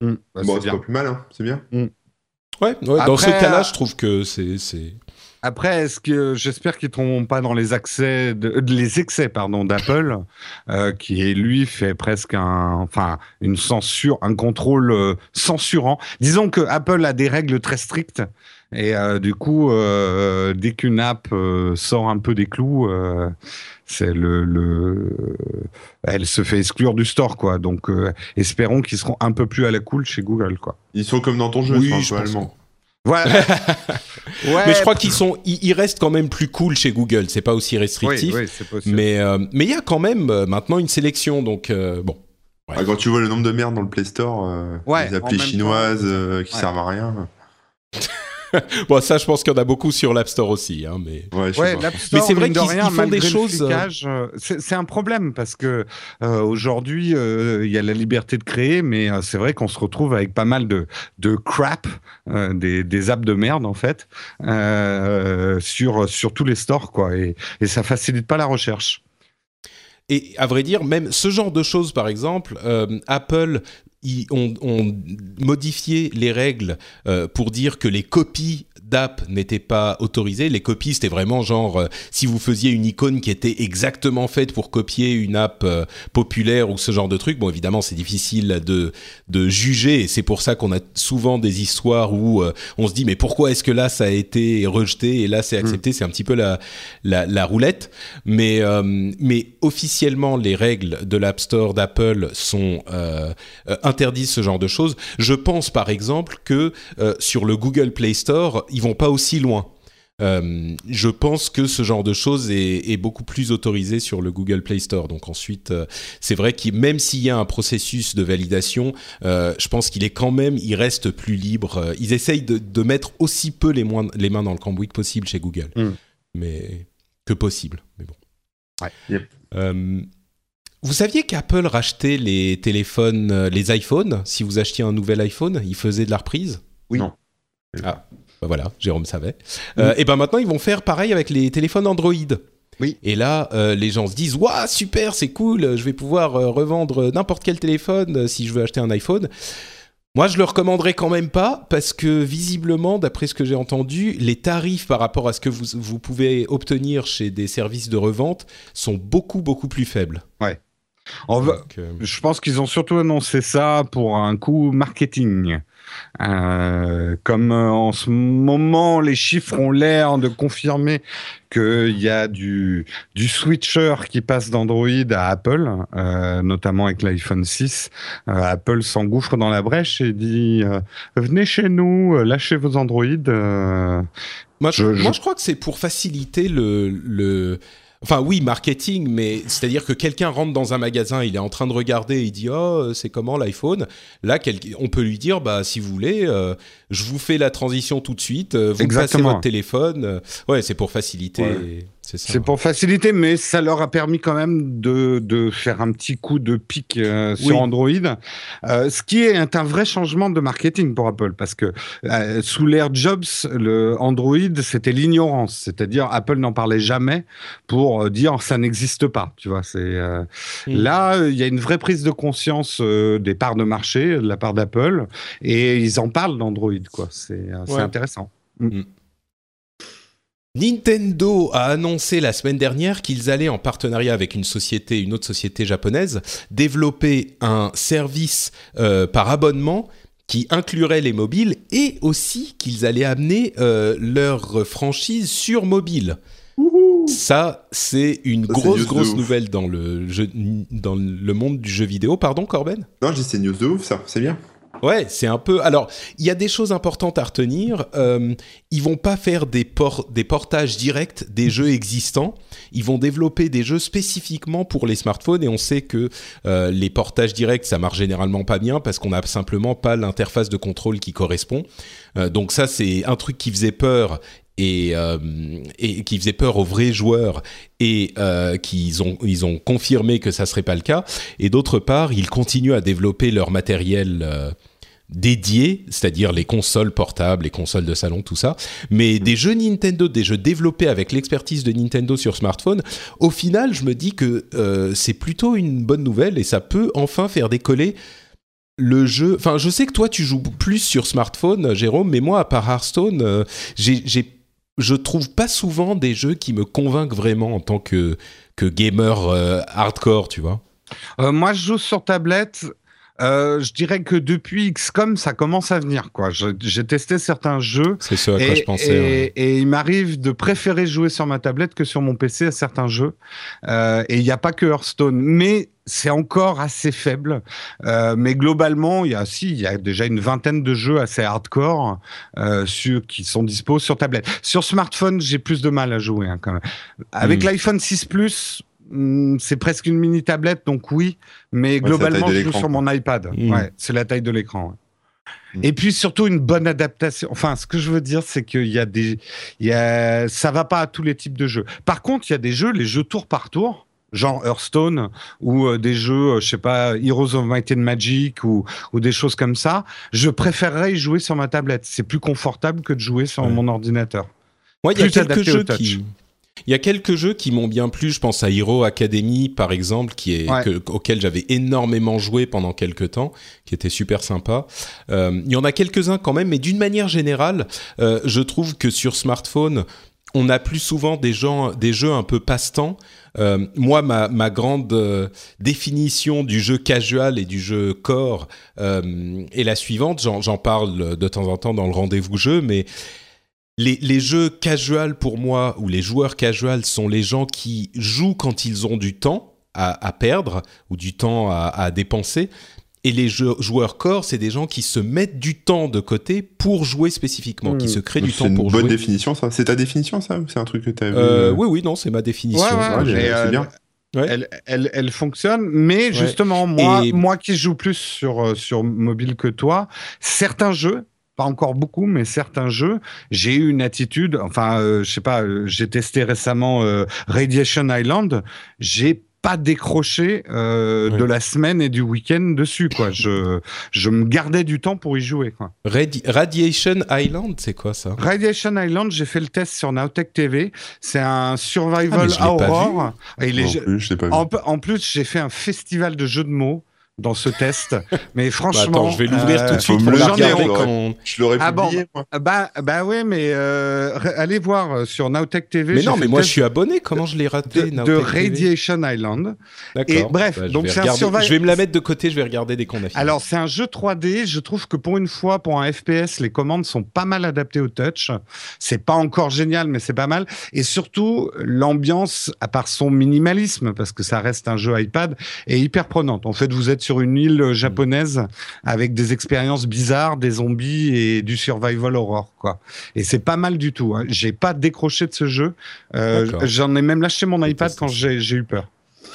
Mm, bah, Bon, c'est pas plus mal, hein. c'est bien. Ouais, ouais, dans ce cas-là, euh, je trouve que c'est. c'est- Après, est-ce que j'espère qu'ils tomberont pas dans les accès, de, de- les excès pardon d'Apple, euh, qui lui fait presque un, enfin une censure, un contrôle euh, censurant. Disons que Apple a des règles très strictes Et euh, du coup, euh, dès qu'une app euh, sort un peu des clous, euh, c'est le, le, elle se fait exclure du store, quoi. Donc, euh, espérons qu'ils seront un peu plus à la cool chez Google, quoi. Ils sont comme dans ton jeu, Oui, je pense. Voilà. ouais, Mais je crois qu'ils sont, ils, ils restent quand même plus cool chez Google. C'est pas aussi restrictif. oui, c'est possible. Mais euh, mais il y a quand même euh, maintenant une sélection. Donc euh, bon. Ouais. Ah, quand tu vois le nombre de merde dans le Play Store, euh, Ouais, les applis chinoises euh, qui ouais. servent à rien. Bon, ça, je pense qu'il y en a beaucoup sur l'App Store aussi. Hein, mais Ouais, Ouais, l'App Store, c'est vrai qu'ils- rien, font des choses, euh, euh, C'est un problème parce que euh, aujourd'hui, euh, il y a la liberté de créer, mais euh, c'est vrai qu'on se retrouve avec pas mal de, de crap, euh, des, des apps de merde en fait, euh, sur, sur tous les stores, quoi. Et, et ça facilite pas la recherche. Et à vrai dire, même ce genre de choses, par exemple, euh, Apple ont, ont modifié les règles euh, pour dire que les copies d'app n'étaient pas autorisées. Les copies, c'était vraiment genre euh, si vous faisiez une icône qui était exactement faite pour copier une app euh, populaire ou ce genre de truc. Bon, évidemment, c'est difficile de de juger et c'est pour ça qu'on a souvent des histoires où euh, on se dit mais pourquoi est-ce que là ça a été rejeté et là c'est accepté? C'est un petit peu la la, la roulette. Mais euh, mais officiellement, les règles de l'App Store d'Apple sont euh, interdisent ce genre de choses. Je pense par exemple que euh, sur le Google Play Store, ils vont pas aussi loin. Euh, je pense que ce genre de choses est, est beaucoup plus autorisé sur le Google Play Store. Donc ensuite, euh, c'est vrai que même s'il y a un processus de validation, euh, je pense qu'il est quand même, il reste plus libre. Euh, Ils essayent de, de mettre aussi peu les, moins- les mains dans le cambouis que possible chez Google, Mm. mais que possible. Mais bon. Ouais. Yep. Euh, vous saviez qu'Apple rachetait les téléphones, les iPhones? Si vous achetiez un nouvel iPhone, ils faisaient de la reprise? Oui. Non. Ah, bah voilà, Jérôme savait. Euh, et ben maintenant, ils vont faire pareil avec les téléphones Android. Oui. Et là, euh, les gens se disent Waouh, super, c'est cool, je vais pouvoir euh, revendre n'importe quel téléphone si je veux acheter un iPhone. Moi, je le recommanderais quand même pas parce que visiblement, d'après ce que j'ai entendu, les tarifs par rapport à ce que vous, vous pouvez obtenir chez des services de revente sont beaucoup, beaucoup plus faibles. Donc, euh, Je pense qu'ils ont surtout annoncé ça pour un coup marketing. Euh, comme euh, en ce moment, les chiffres ont l'air de confirmer qu'il y a du, du switcher qui passe d'Android à Apple, euh, notamment avec l'iPhone 6. Euh, Apple s'engouffre dans la brèche et dit euh, Venez chez nous, lâchez vos Android. Moi, je, Je- moi, je- je crois que c'est pour faciliter le, le... Enfin, oui, marketing, mais c'est-à-dire que quelqu'un rentre dans un magasin, il est en train de regarder, il dit Oh, c'est comment l'iPhone? Là, on peut lui dire Bah, si vous voulez, euh, je vous fais la transition tout de suite, euh, vous me passez Exactement. votre téléphone. Euh, Ouais, c'est pour faciliter. Ouais. C'est pour faciliter, mais ça leur a permis quand même de, de faire un petit coup de pic euh, sur Oui. Android, euh, ce qui est un vrai changement de marketing pour Apple, parce que euh, sous l'ère Jobs, le Android, c'était l'ignorance, c'est-à-dire Apple n'en parlait jamais pour dire ça n'existe pas, tu vois. C'est euh, Mm. là, il y a une vraie prise de conscience des parts de marché de la part d'Apple, et ils en parlent d'Android, quoi. C'est euh, c'est Ouais. intéressant. Nintendo a annoncé la semaine dernière qu'ils allaient, en partenariat avec une société, une autre société japonaise, développer un service euh, par abonnement qui inclurait les mobiles et aussi qu'ils allaient amener euh, leur franchise sur mobile. Ça, c'est une Ça, grosse, grosse nouvelle dans le, jeu, dans le monde du jeu vidéo. Pardon, Corben? Non, je dis c'est news de ouf, ça, c'est bien. Ouais, c'est un peu. Alors, il y a des choses importantes à retenir. Euh, ils vont pas faire des, por- des portages directs des jeux existants. Ils vont développer des jeux spécifiquement pour les smartphones. Et on sait que euh, les portages directs, ça marche généralement pas bien parce qu'on n'a simplement pas l'interface de contrôle qui correspond. Euh, donc ça, c'est un truc qui faisait peur. Et, euh, et qui faisait peur aux vrais joueurs et euh, qu'ils ont ils ont confirmé que ça serait pas le cas et d'autre part ils continuent à développer leur matériel euh, dédiés, c'est-à-dire les consoles portables, les consoles de salon, tout ça, mais des jeux Nintendo, des jeux développés avec l'expertise de Nintendo sur smartphone, au final, je me dis que euh, c'est plutôt une bonne nouvelle et ça peut enfin faire décoller le jeu. Enfin, je sais que toi, tu joues plus sur smartphone, Jérôme, mais moi, à part Hearthstone, euh, j'ai, je trouve pas souvent des jeux qui me convainquent vraiment en tant que, que gamer euh, hardcore, tu vois. Moi, je joue sur tablette. Euh, je dirais que depuis XCOM, ça commence à venir. quoi. J'ai testé certains jeux. C'est ce à quoi je pensais. Et, il m'arrive de préférer jouer sur ma tablette que sur mon PC à certains jeux. Euh, et il n'y a pas que Hearthstone. Mais c'est encore assez faible. Euh, mais globalement, il y a si, il y a déjà une vingtaine de jeux assez hardcore euh, sur, qui sont dispo sur tablette. Sur smartphone, j'ai plus de mal à jouer hein, quand même. Avec hmm. l'iPhone 6 Plus, c'est presque une mini tablette, donc oui, mais globalement, je joue sur mon iPad. Hmm. Ouais, c'est la taille de l'écran. Hmm. Et puis surtout une bonne adaptation. Enfin, ce que je veux dire, c'est qu'il y a des, il y a, ça va pas à tous les types de jeux. Par contre, il y a des jeux, les jeux tour par tour, genre Hearthstone ou euh, des jeux, euh, je sais pas, Heroes of Might and Magic ou, ou des choses comme ça. Je préférerais y jouer sur ma tablette. C'est plus confortable que de jouer sur mon ordinateur. Moi, il y a quelques jeux qui, il y a quelques jeux qui m'ont bien plu. Je pense à Hero Academy, par exemple, qui est auquel j'avais énormément joué pendant quelques temps, qui était super sympa. Euh, il y en a quelques-uns quand même, mais d'une manière générale, euh, je trouve que sur smartphone, on a plus souvent des, gens, des jeux un peu passe-temps. Euh, moi, ma, ma grande définition du jeu casual et du jeu core est la suivante. J'en parle de temps en temps dans le rendez-vous jeu, mais les, jeux casual pour moi, ou les joueurs casual, sont les gens qui jouent quand ils ont du temps à, perdre ou du temps à, dépenser. Et les joueurs core, c'est des gens qui se mettent du temps de côté pour jouer spécifiquement, qui hmm. se créent du temps pour jouer. C'est une bonne définition, ça. C'est ta définition, ça C'est un truc que tu as vu euh, euh Oui, oui, non, c'est ma définition. c'est bien. Elle, elle, fonctionne, mais justement, moi, moi qui joue plus sur, euh, sur mobile que toi, certains jeux, pas encore beaucoup, mais certains jeux, j'ai eu une attitude. Enfin, euh, je sais pas, euh, j'ai testé récemment euh, Radiation Island. J'ai pas décroché de la semaine et du week-end dessus quoi. Je je me gardais du temps pour y jouer quoi. Radiation Island, c'est quoi ça? Radiation Island, j'ai fait le test sur Nowtech TV. C'est un survival ah, horror. en plus, j'ai fait un festival de jeux de mots dans ce test. Mais bah, franchement, je vais l'ouvrir tout de euh, suite pour regarder quand je l'aurais ah publié. Bon, Bah, bah ouais, mais euh, allez voir euh, sur Nowtech TV. Mais non, mais moi je suis abonné. Comment je l'ai raté De, Radiation Island. Et bref, bah, donc c'est un Je vais me la mettre de côté. Je vais regarder dès qu'on a fini. Alors c'est un jeu 3D. Je trouve que pour une fois, pour un FPS, les commandes sont pas mal adaptées au touch. C'est pas encore génial, mais c'est pas mal. Et surtout, l'ambiance, à part son minimalisme, parce que ça reste un jeu iPad, est hyper prenante. En fait, vous êtes sur une île mm. japonaise avec des expériences bizarres, des zombies et du survival horror, quoi. Et c'est pas mal du tout. Hein. J'ai pas décroché de ce jeu. Euh, j'en ai même lâché mon iPad quand j'ai eu peur.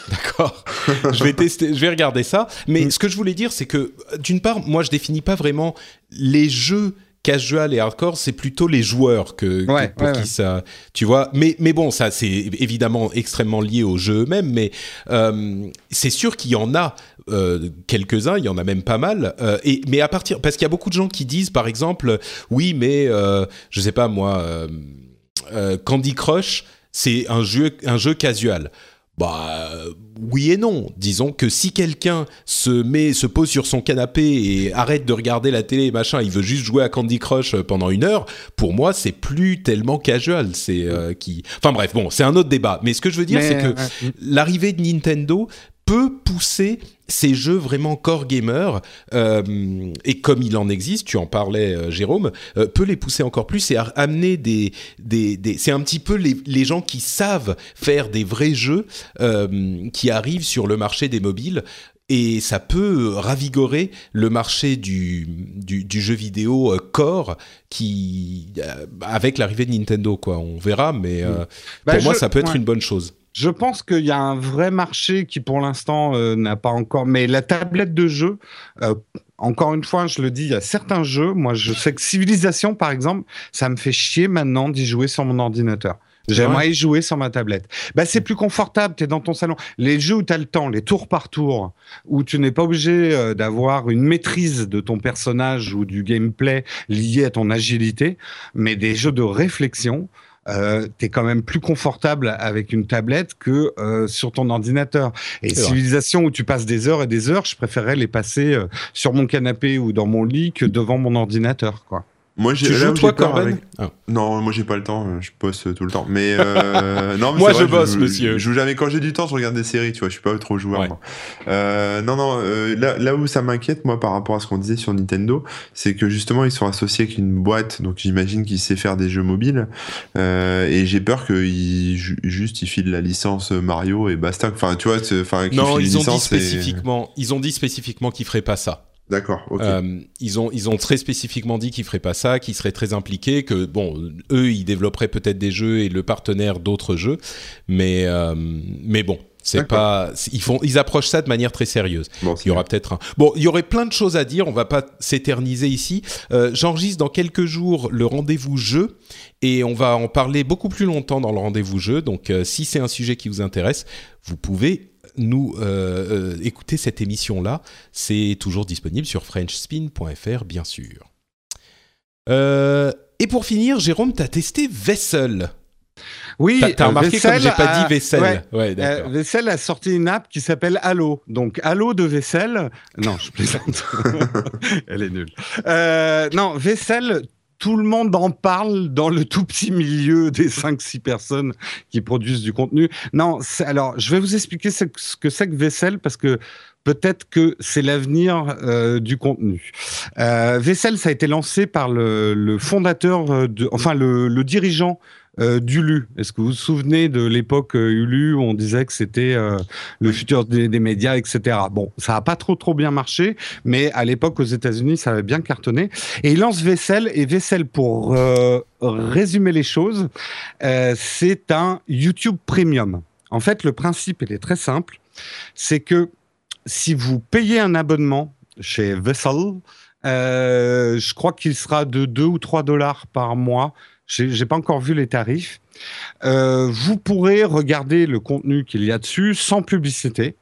D'accord. je vais tester, je vais regarder ça. Mais mm. ce que je voulais dire, c'est que d'une part, moi, je définis pas vraiment les jeux casual et hardcore, c'est plutôt les joueurs que, pour qui ça, tu vois. Mais mais bon, ça c'est évidemment extrêmement lié au jeu eux-mêmes, mais euh, c'est sûr qu'il y en a euh, quelques-uns, il y en a même pas mal. Euh, et mais à partir parce qu'il y a beaucoup de gens qui disent, par exemple, oui, mais je sais pas moi, Candy Crush, c'est un jeu un jeu casual. Bah oui et non. Disons que si quelqu'un se met, se pose sur son canapé et arrête de regarder la télé et machin, il veut juste jouer à Candy Crush pendant une heure. Pour moi, c'est plus tellement casual. C'est euh, qui. Enfin bref, bon, c'est un autre débat. Mais ce que je veux dire, c'est que l'arrivée de Nintendo peut pousser ces jeux vraiment core gamer euh, et comme il en existe, tu en parlais euh, Jérôme, euh, peut les pousser encore plus et amener des, des, des c'est un petit peu les, les, gens qui savent faire des vrais jeux qui arrivent sur le marché des mobiles et ça peut ravigorer le marché du, du, du jeu vidéo core qui avec l'arrivée de Nintendo quoi. On verra mais bah, pour moi ça peut être une bonne chose je pense qu'il y a un vrai marché qui, pour l'instant, euh, n'a pas encore. Mais la tablette de jeu, euh, encore une fois, je le dis, il y a certains jeux. Moi, je sais que Civilisation, par exemple, ça me fait chier maintenant d'y jouer sur mon ordinateur. J'aimerais y jouer sur ma tablette. Bah, c'est plus confortable, tu es dans ton salon. Les jeux où tu as le temps, les tours par tour, où tu n'es pas obligé euh, d'avoir une maîtrise de ton personnage ou du gameplay lié à ton agilité, mais des jeux de réflexion, euh, tu es quand même plus confortable avec une tablette que euh, sur ton ordinateur. Et civilisation où tu passes des heures et des heures, je préférerais les passer euh, sur mon canapé ou dans mon lit que devant mon ordinateur, quoi. Moi, j'ai Tu là joues où toi, Corben avec- Ah. Non, moi j'ai pas le temps, euh, je bosse euh, tout le temps. Mais euh, non, mais Moi, c'est je vrai, bosse, joue- monsieur. Je joue jamais quand j'ai du temps, je regarde des séries, tu vois, je suis pas trop joueur. Ouais. moi. Euh, non, non, euh, là, là où ça m'inquiète, moi, par rapport à ce qu'on disait sur Nintendo, c'est que justement ils sont associés avec une boîte, donc j'imagine qu'ils sait faire des jeux mobiles, euh, et j'ai peur qu'ils ju- juste ils filent la licence Mario et basta. Enfin, tu vois, c'est- enfin, qu'ils Non, filent une ils ont dit licence et- spécifiquement, ils ont dit spécifiquement qu'ils feraient pas ça. D'accord, ok. Euh, ils ont ils ont très spécifiquement dit qu'ils feraient pas ça, qu'ils seraient très impliqués, que bon, eux ils développeraient peut-être des jeux et le partenaire d'autres jeux, mais euh, mais bon, c'est pas ils font ils approchent ça de manière très sérieuse. Bon, Il y aura peut-être un. Bon, il y aurait plein de choses à dire. On va pas s'éterniser ici. Euh, J'enregistre dans quelques jours le rendez-vous jeu et on va en parler beaucoup plus longtemps dans le rendez-vous jeu. Donc, si c'est un sujet qui vous intéresse, vous pouvez nous euh, euh, écouter cette émission-là. C'est toujours disponible sur FrenchSpin.fr, bien sûr. Euh, et pour finir, Jérôme, t'as testé Vessel. Oui, T'as t'as remarqué comme Vaisselle j'ai pas a- dit vaisselle. ouais, Ouais, Euh, d'accord. Vaisselle a sorti une app qui s'appelle Allo. Donc Allo de vaisselle. Non, je plaisante. Elle est nulle. Euh, non, vaisselle. Tout le monde en parle dans le tout petit milieu des 5-6 personnes qui produisent du contenu. Non, alors je vais vous expliquer ce que ce que c'est que vaisselle parce que peut-être que c'est l'avenir euh, du contenu. Euh, vaisselle, ça a été lancé par le, fondateur, euh, de, enfin le dirigeant euh, d'Ulu. Est-ce que vous vous souvenez de l'époque euh, Ulu où on disait que c'était euh, le futur des, des médias, etc. Bon, ça n'a pas trop trop bien marché, mais à l'époque aux États-Unis, ça avait bien cartonné. Et il lance Vaisselle et Vaisselle pour euh, résumer les choses, euh, c'est un YouTube Premium. En fait, le principe il est très simple, c'est que si vous payez un abonnement chez Vessel, euh, je crois qu'il sera de 2 ou 3 dollars par mois. J'ai pas encore vu les tarifs. Euh, vous pourrez regarder le contenu qu'il y a dessus sans publicité.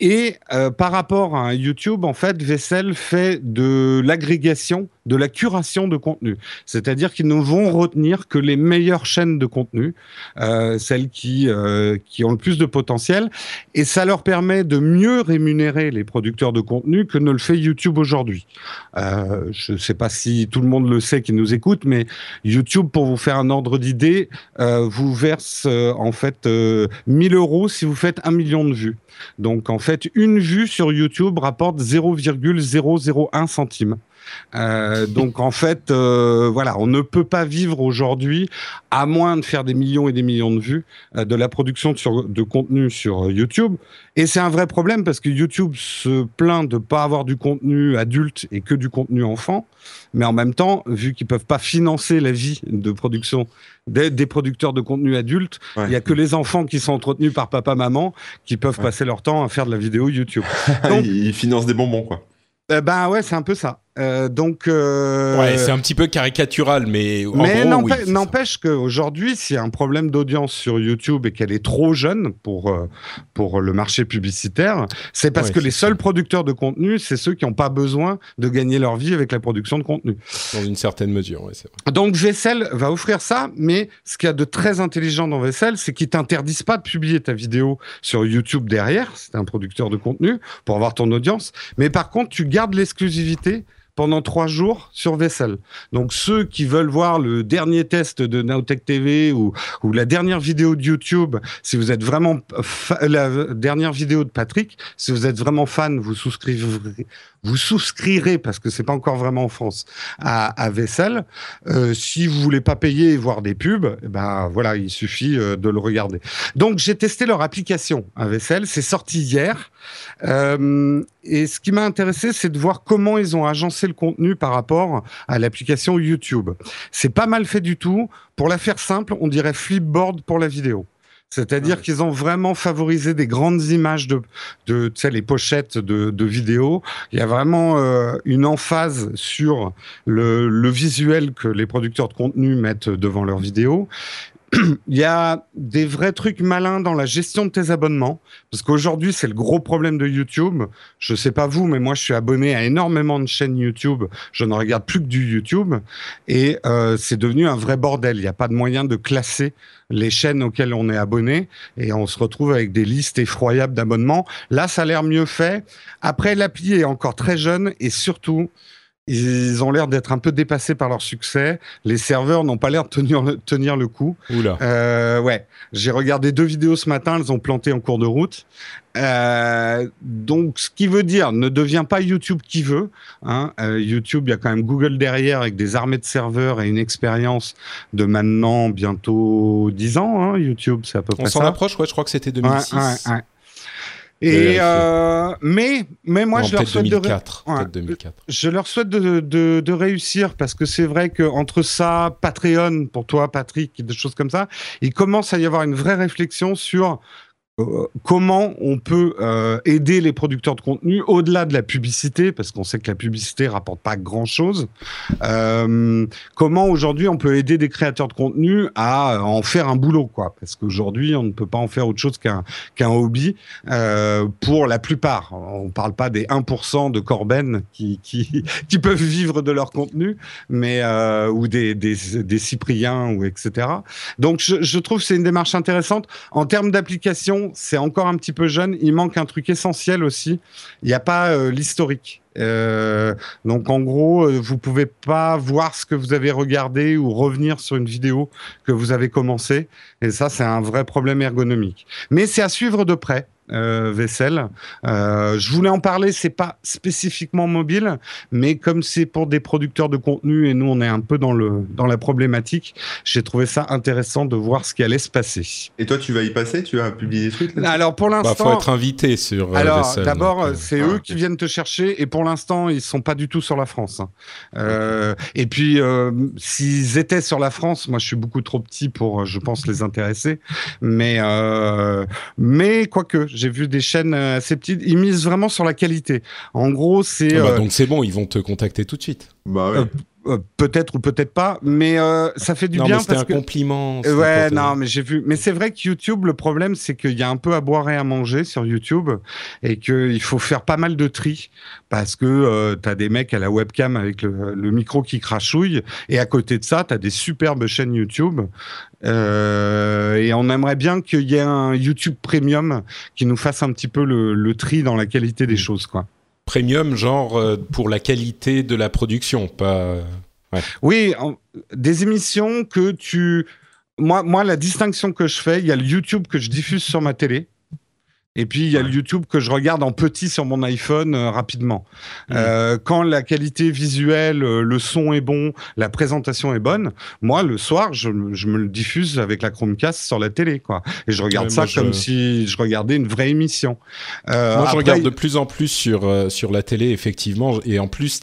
Et euh, par rapport à YouTube, en fait, Vessel fait de l'agrégation, de la curation de contenu. C'est-à-dire qu'ils ne vont retenir que les meilleures chaînes de contenu, euh, celles qui, euh, qui ont le plus de potentiel. Et ça leur permet de mieux rémunérer les producteurs de contenu que ne le fait YouTube aujourd'hui. Euh, je ne sais pas si tout le monde le sait qui nous écoute, mais YouTube, pour vous faire un ordre d'idée, vous verse en fait euh, 1000 euros si vous faites un million de vues. Donc en fait, une vue sur YouTube rapporte 0,001 centime. Euh, donc en fait, euh, voilà, on ne peut pas vivre aujourd'hui, à moins de faire des millions et des millions de vues, euh, de la production de, sur- de contenu sur YouTube. Et c'est un vrai problème parce que YouTube se plaint de ne pas avoir du contenu adulte et que du contenu enfant. Mais en même temps, vu qu'ils peuvent pas financer la vie de production des, des producteurs de contenu adultes, il Ouais. y a que les enfants qui sont entretenus par papa-maman qui peuvent Ouais. passer leur temps à faire de la vidéo YouTube. donc- ils financent des bonbons, quoi. Euh, ben ouais, c'est un peu ça. Euh, donc, euh, Ouais, c'est un petit peu caricatural, mais en mais oui, n'empêche qu'aujourd'hui, s'il y a un problème d'audience sur YouTube et qu'elle est trop jeune pour, euh, pour le marché publicitaire, c'est parce Ouais, que les ça. seuls producteurs de contenu, c'est ceux qui n'ont pas besoin de gagner leur vie avec la production de contenu. dans une certaine mesure, ouais, c'est vrai. Donc Vessel va offrir ça, mais ce qu'il y a de très intelligent dans Vessel, c'est qu'ils t'interdisent pas de publier ta vidéo sur YouTube derrière, c'est un producteur de contenu, pour avoir ton audience, mais par contre, tu gardes l'exclusivité pendant trois jours sur Vessel. Donc ceux qui veulent voir le dernier test de Nowtech TV ou, la dernière vidéo de YouTube, si vous êtes vraiment la dernière vidéo de Patrick, si vous êtes vraiment fan, vous souscriverez, vous souscrirez parce que c'est pas encore vraiment en France à, à Vessel. Euh, si vous voulez pas payer et voir des pubs, eh ben voilà, il suffit euh, de le regarder. Donc j'ai testé leur application à Vessel, c'est sorti hier. Euh, et ce qui m'a intéressé, c'est de voir comment ils ont agencé le contenu par rapport à l'application YouTube. C'est pas mal fait du tout. Pour la faire simple, on dirait Flipboard pour la vidéo. C'est-à-dire ouais. qu'ils ont vraiment favorisé des grandes images de, de tu sais, les pochettes de, de vidéos. Il y a vraiment euh, une emphase sur le, le visuel que les producteurs de contenu mettent devant leurs vidéos. Il y a des vrais trucs malins dans la gestion de tes abonnements, parce qu'aujourd'hui c'est le gros problème de YouTube. Je sais pas vous, mais moi je suis abonné à énormément de chaînes YouTube. Je ne regarde plus que du YouTube, et euh, c'est devenu un vrai bordel. Il n'y a pas de moyen de classer les chaînes auxquelles on est abonné, et on se retrouve avec des listes effroyables d'abonnements. Là, ça a l'air mieux fait. Après, l'appli est encore très jeune, et surtout, ils ont l'air d'être un peu dépassés par leur succès. Les serveurs n'ont pas l'air de tenir le, tenir le coup. Oula. Euh, ouais, j'ai regardé deux vidéos ce matin, elles ont planté en cours de route. Euh, donc, ce qui veut dire, ne devient pas YouTube qui veut. Hein. Euh, YouTube, il y a quand même Google derrière avec des armées de serveurs et une expérience de maintenant bientôt 10 ans. Hein, YouTube, c'est à peu On près s'en ça. approche, ouais, je crois que c'était 2006. Ouais, ouais, ouais. Et euh, mais mais moi Non, je leur peut-être souhaite de ré- 2004. Ouais. Peut-être 2004. je leur souhaite de, de, de réussir parce que c'est vrai que entre ça, Patreon pour toi, Patrick, et des choses comme ça, il commence à y avoir une vraie réflexion sur comment on peut euh, aider les producteurs de contenu au-delà de la publicité, parce qu'on sait que la publicité rapporte pas grand-chose. Euh, comment aujourd'hui on peut aider des créateurs de contenu à en faire un boulot, quoi? Parce qu'aujourd'hui on ne peut pas en faire autre chose qu'un qu'un hobby euh, pour la plupart. On parle pas des 1% de Corben qui, qui, peuvent vivre de leur contenu, mais euh, ou des, des, Cypriens ou etc. Donc je, je trouve c'est une démarche intéressante. En termes d'application, c'est encore un petit peu jeune. Il manque un truc essentiel aussi. Il n'y a pas euh, l'historique. Euh, donc en gros, euh, vous pouvez pas voir ce que vous avez regardé ou revenir sur une vidéo que vous avez commencé. Et ça, c'est un vrai problème ergonomique. Mais c'est à suivre de près. Euh, vaisselle. Euh, je voulais en parler, c'est pas spécifiquement mobile, mais comme c'est pour des producteurs de contenu et nous on est un peu dans le dans la problématique, j'ai trouvé ça intéressant de voir ce qui allait se passer. Et toi, tu vas y passer? Tu vas publier des trucs là? Alors pour Bah, l'instant, faut être invité sur. euh, alors, d'abord, c'est ah, eux qui viennent te chercher, et pour l'instant, ils sont pas du tout sur la France. hein. Euh, Et puis, euh, s'ils étaient sur la France, moi, je suis beaucoup trop petit pour, je pense, les intéresser. Mais, euh, mais quoique, j'ai vu des chaînes euh, assez petites, ils misent vraiment sur la qualité. En gros, c'est ah bah, euh, donc c'est bon, ils vont te contacter tout de suite. Bah ouais. Euh, peut-être ou peut-être pas, mais euh, ça fait du non, bien c'était un que. compliment. Ouais, non, mais j'ai vu. Mais c'est vrai que YouTube, le problème, c'est qu'il y a un peu à boire et à manger sur YouTube et qu'il faut faire pas mal de tri parce que euh, t'as des mecs à la webcam avec le, le micro qui crachouille et à côté de ça, t'as des superbes chaînes YouTube. Euh, et on aimerait bien qu'il y ait un YouTube Premium qui nous fasse un petit peu le, le tri dans la qualité des choses, quoi. Premium, genre euh, pour la qualité de la production, pas. Oui, des émissions que tu. Moi, la distinction que je fais, il y a le YouTube que je diffuse sur ma télé. Et puis, il y a le YouTube que je regarde en petit sur mon iPhone euh, rapidement. Mhm. Euh, quand la qualité visuelle, euh, le son est bon, la présentation est bonne, moi, le soir, je, me- je me le diffuse avec la Chromecast sur la télé. quoi. Et je regarde Ouais, ça je- comme si je regardais une vraie émission. Euh, Moi, je regarde de plus en plus sur, sur la télé, effectivement. Et en plus,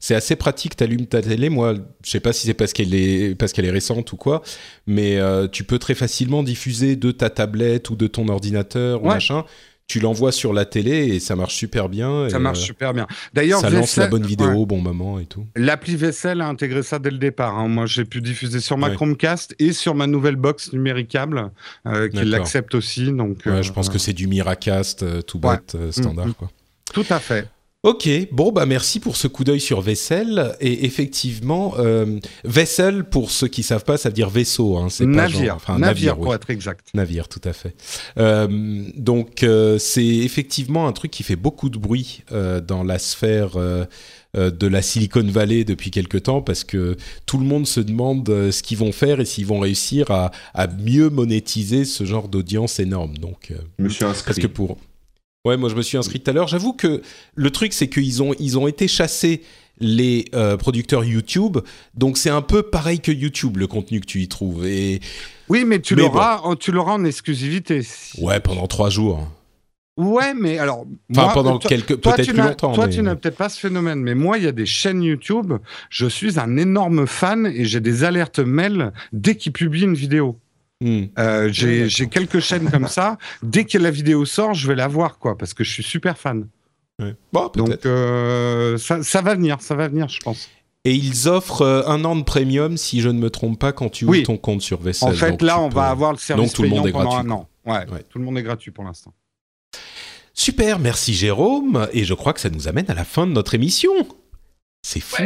c'est assez pratique. Tu allumes ta télé. Moi, je sais pas si c'est parce qu'elle est, parce qu'elle est récente ou quoi, mais tu peux très facilement diffuser de ta tablette ou de ton ordinateur ou. Machin. Tu l'envoies sur la télé et ça marche super bien. Ça marche euh, super bien. D'ailleurs, ça lance la bonne vidéo ouais. au bon moment et tout. L'appli vaisselle a intégré ça dès le départ. hein. Moi, j'ai pu diffuser sur ma Ouais. Chromecast et sur ma nouvelle box numéricable euh, qui l'accepte aussi. Donc, Ouais, euh, je pense que c'est du Miracast euh, tout bête, standard. Mhm. Quoi. tout à fait. Ok, bon bah merci pour ce coup d'œil sur Vessel et effectivement euh, Vessel pour ceux qui savent pas ça veut dire vaisseau hein, c'est pas Navire, genre- enfin navire, oui. pour être exact. Navire, tout à fait. Euh, donc, euh, c'est effectivement un truc qui fait beaucoup de bruit euh, dans la sphère de la Silicon Valley depuis quelque temps parce que tout le monde se demande ce qu'ils vont faire et s'ils vont réussir à, à mieux monétiser ce genre d'audience énorme. Donc, euh, Je me suis inscrit. parce que pour. Ouais, moi je me suis inscrit tout à l'heure. J'avoue que le truc, c'est qu'ils ont, ils ont été chassés les euh, producteurs YouTube. Donc c'est un peu pareil que YouTube, le contenu que tu y trouves. Et Oui, mais tu l'auras, en- tu l'auras en exclusivité. ouais, pendant trois jours. Ouais, mais alors. Enfin, moi, pendant quelques, peut-être plus longtemps. Toi, mais- tu n'as peut-être pas ce phénomène, mais moi, il y a des chaînes YouTube. Je suis un énorme fan et j'ai des alertes mail dès qu'ils publient une vidéo. Hmm. Euh, j'ai d'accord. j'ai quelques chaînes comme ça. Dès que la vidéo sort, je vais la voir, quoi, parce que je suis super fan. Ouais. Bon, peut-être. Donc, euh, ça, ça va venir, ça va venir, je pense. Et ils offrent euh, un an de premium, si je ne me trompe pas, quand tu ouvres Oui. ton compte sur Vessel. En fait, Donc, là, on peux- va avoir le service Donc, tout le monde est pendant gratuit, un an. Ouais, Ouais. tout le monde est gratuit pour l'instant. Super, merci Jérôme. Et je crois que ça nous amène à la fin de notre émission. C'est fou.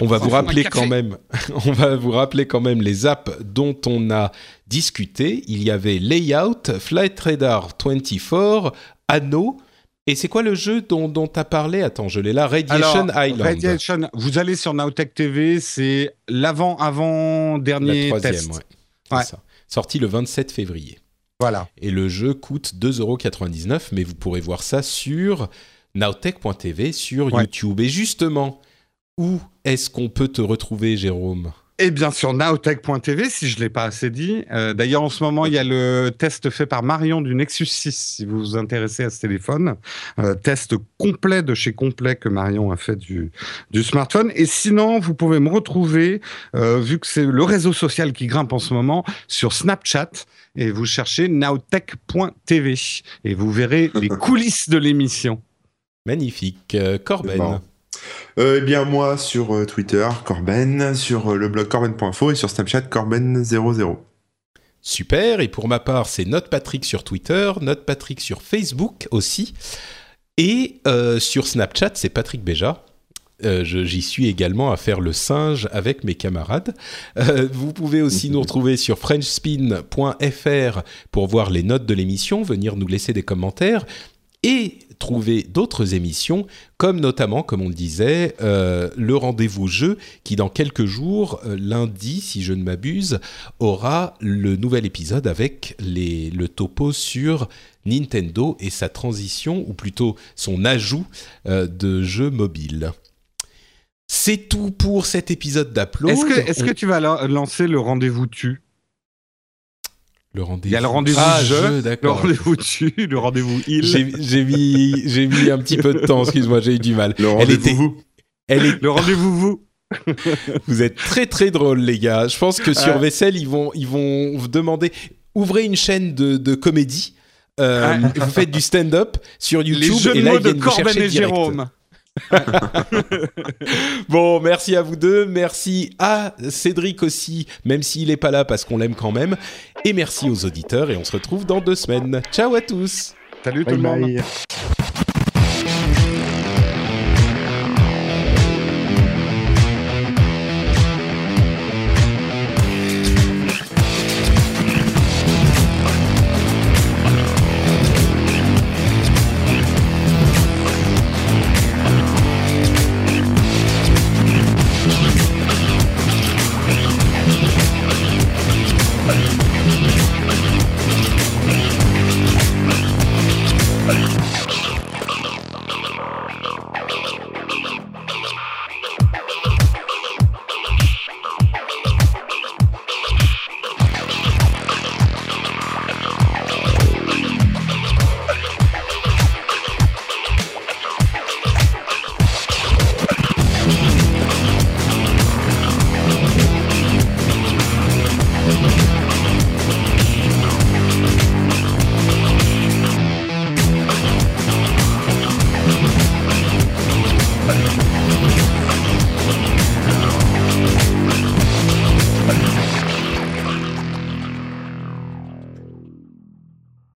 On va vous rappeler quand même, on va vous rappeler quand même les apps dont on a discuté. Il y avait Layout, Flight Radar 24, Anno Et c'est quoi le jeu dont dont t'as parlé? Attends, je l'ai là. Radiation Alors, Island. Radiation, vous allez sur Nowtech TV, c'est l'avant-avant-dernier La troisième, test. ouais. C'est Ouais. ça. Sorti le 27 février. Voilà. Et le jeu coûte 2,99€, mais vous pourrez voir ça sur nowtech.tv, sur Ouais. YouTube. Et justement, où est-ce qu'on peut te retrouver, Jérôme? Et bien sur nowtech.tv, si je ne l'ai pas assez dit. Euh, D'ailleurs, en ce moment, il y a le test fait par Marion du Nexus 6, si vous vous intéressez à ce téléphone. Euh, test complet de chez Complet que Marion a fait du, du smartphone. Et sinon, vous pouvez me retrouver, euh, vu que c'est le réseau social qui grimpe en ce moment, sur Snapchat. Et vous cherchez nowtech.tv. Et vous verrez les coulisses de l'émission. Magnifique. Corben. Bon. Euh, eh bien, moi, sur euh, Twitter, Corben, sur euh, le blog corben.info et sur Snapchat, Corben00. Super. Et pour ma part, c'est Note Patrick sur Twitter, Note Patrick sur Facebook aussi. Et sur Snapchat, c'est Patrick Béja. J'y suis également à faire le singe avec mes camarades. Vous pouvez aussi nous retrouver sur frenchspin.fr pour voir les notes de l'émission, venir nous laisser des commentaires et trouver d'autres émissions, comme notamment, comme on le disait, euh, le rendez-vous jeu, qui dans quelques jours, euh, lundi, si je ne m'abuse, aura le nouvel épisode avec les, le topo sur Nintendo et sa transition, ou plutôt son ajout euh, de jeux mobiles. C'est tout pour cet épisode d'Upload. Est-ce que, On- que tu vas la- lancer le rendez-vous tu? Le rendez-vous Il y a le rendez-vous ah, jeu, jeu, Le rendez-vous tu, le rendez-vous il. J'ai j'ai mis, j'ai mis un petit peu de temps, excuse-moi, j'ai eu du mal. Le rendez-vous était, vous. elle est Le rendez-vous vous. Vous êtes très très drôles les gars. Je pense que sur Ouais. Vaisselle ils vont ils vont vous demander ouvrez une chaîne de, de comédie. Euh, Ouais. Vous faites du stand-up sur YouTube Les jeux et là mots de Corben et direct. Bon, merci à vous deux, merci à Cédric aussi, même s'il est pas là parce qu'on l'aime quand même, et merci aux auditeurs et on se retrouve dans deux semaines. Ciao à tous. Salut tout Bye le monde. bye.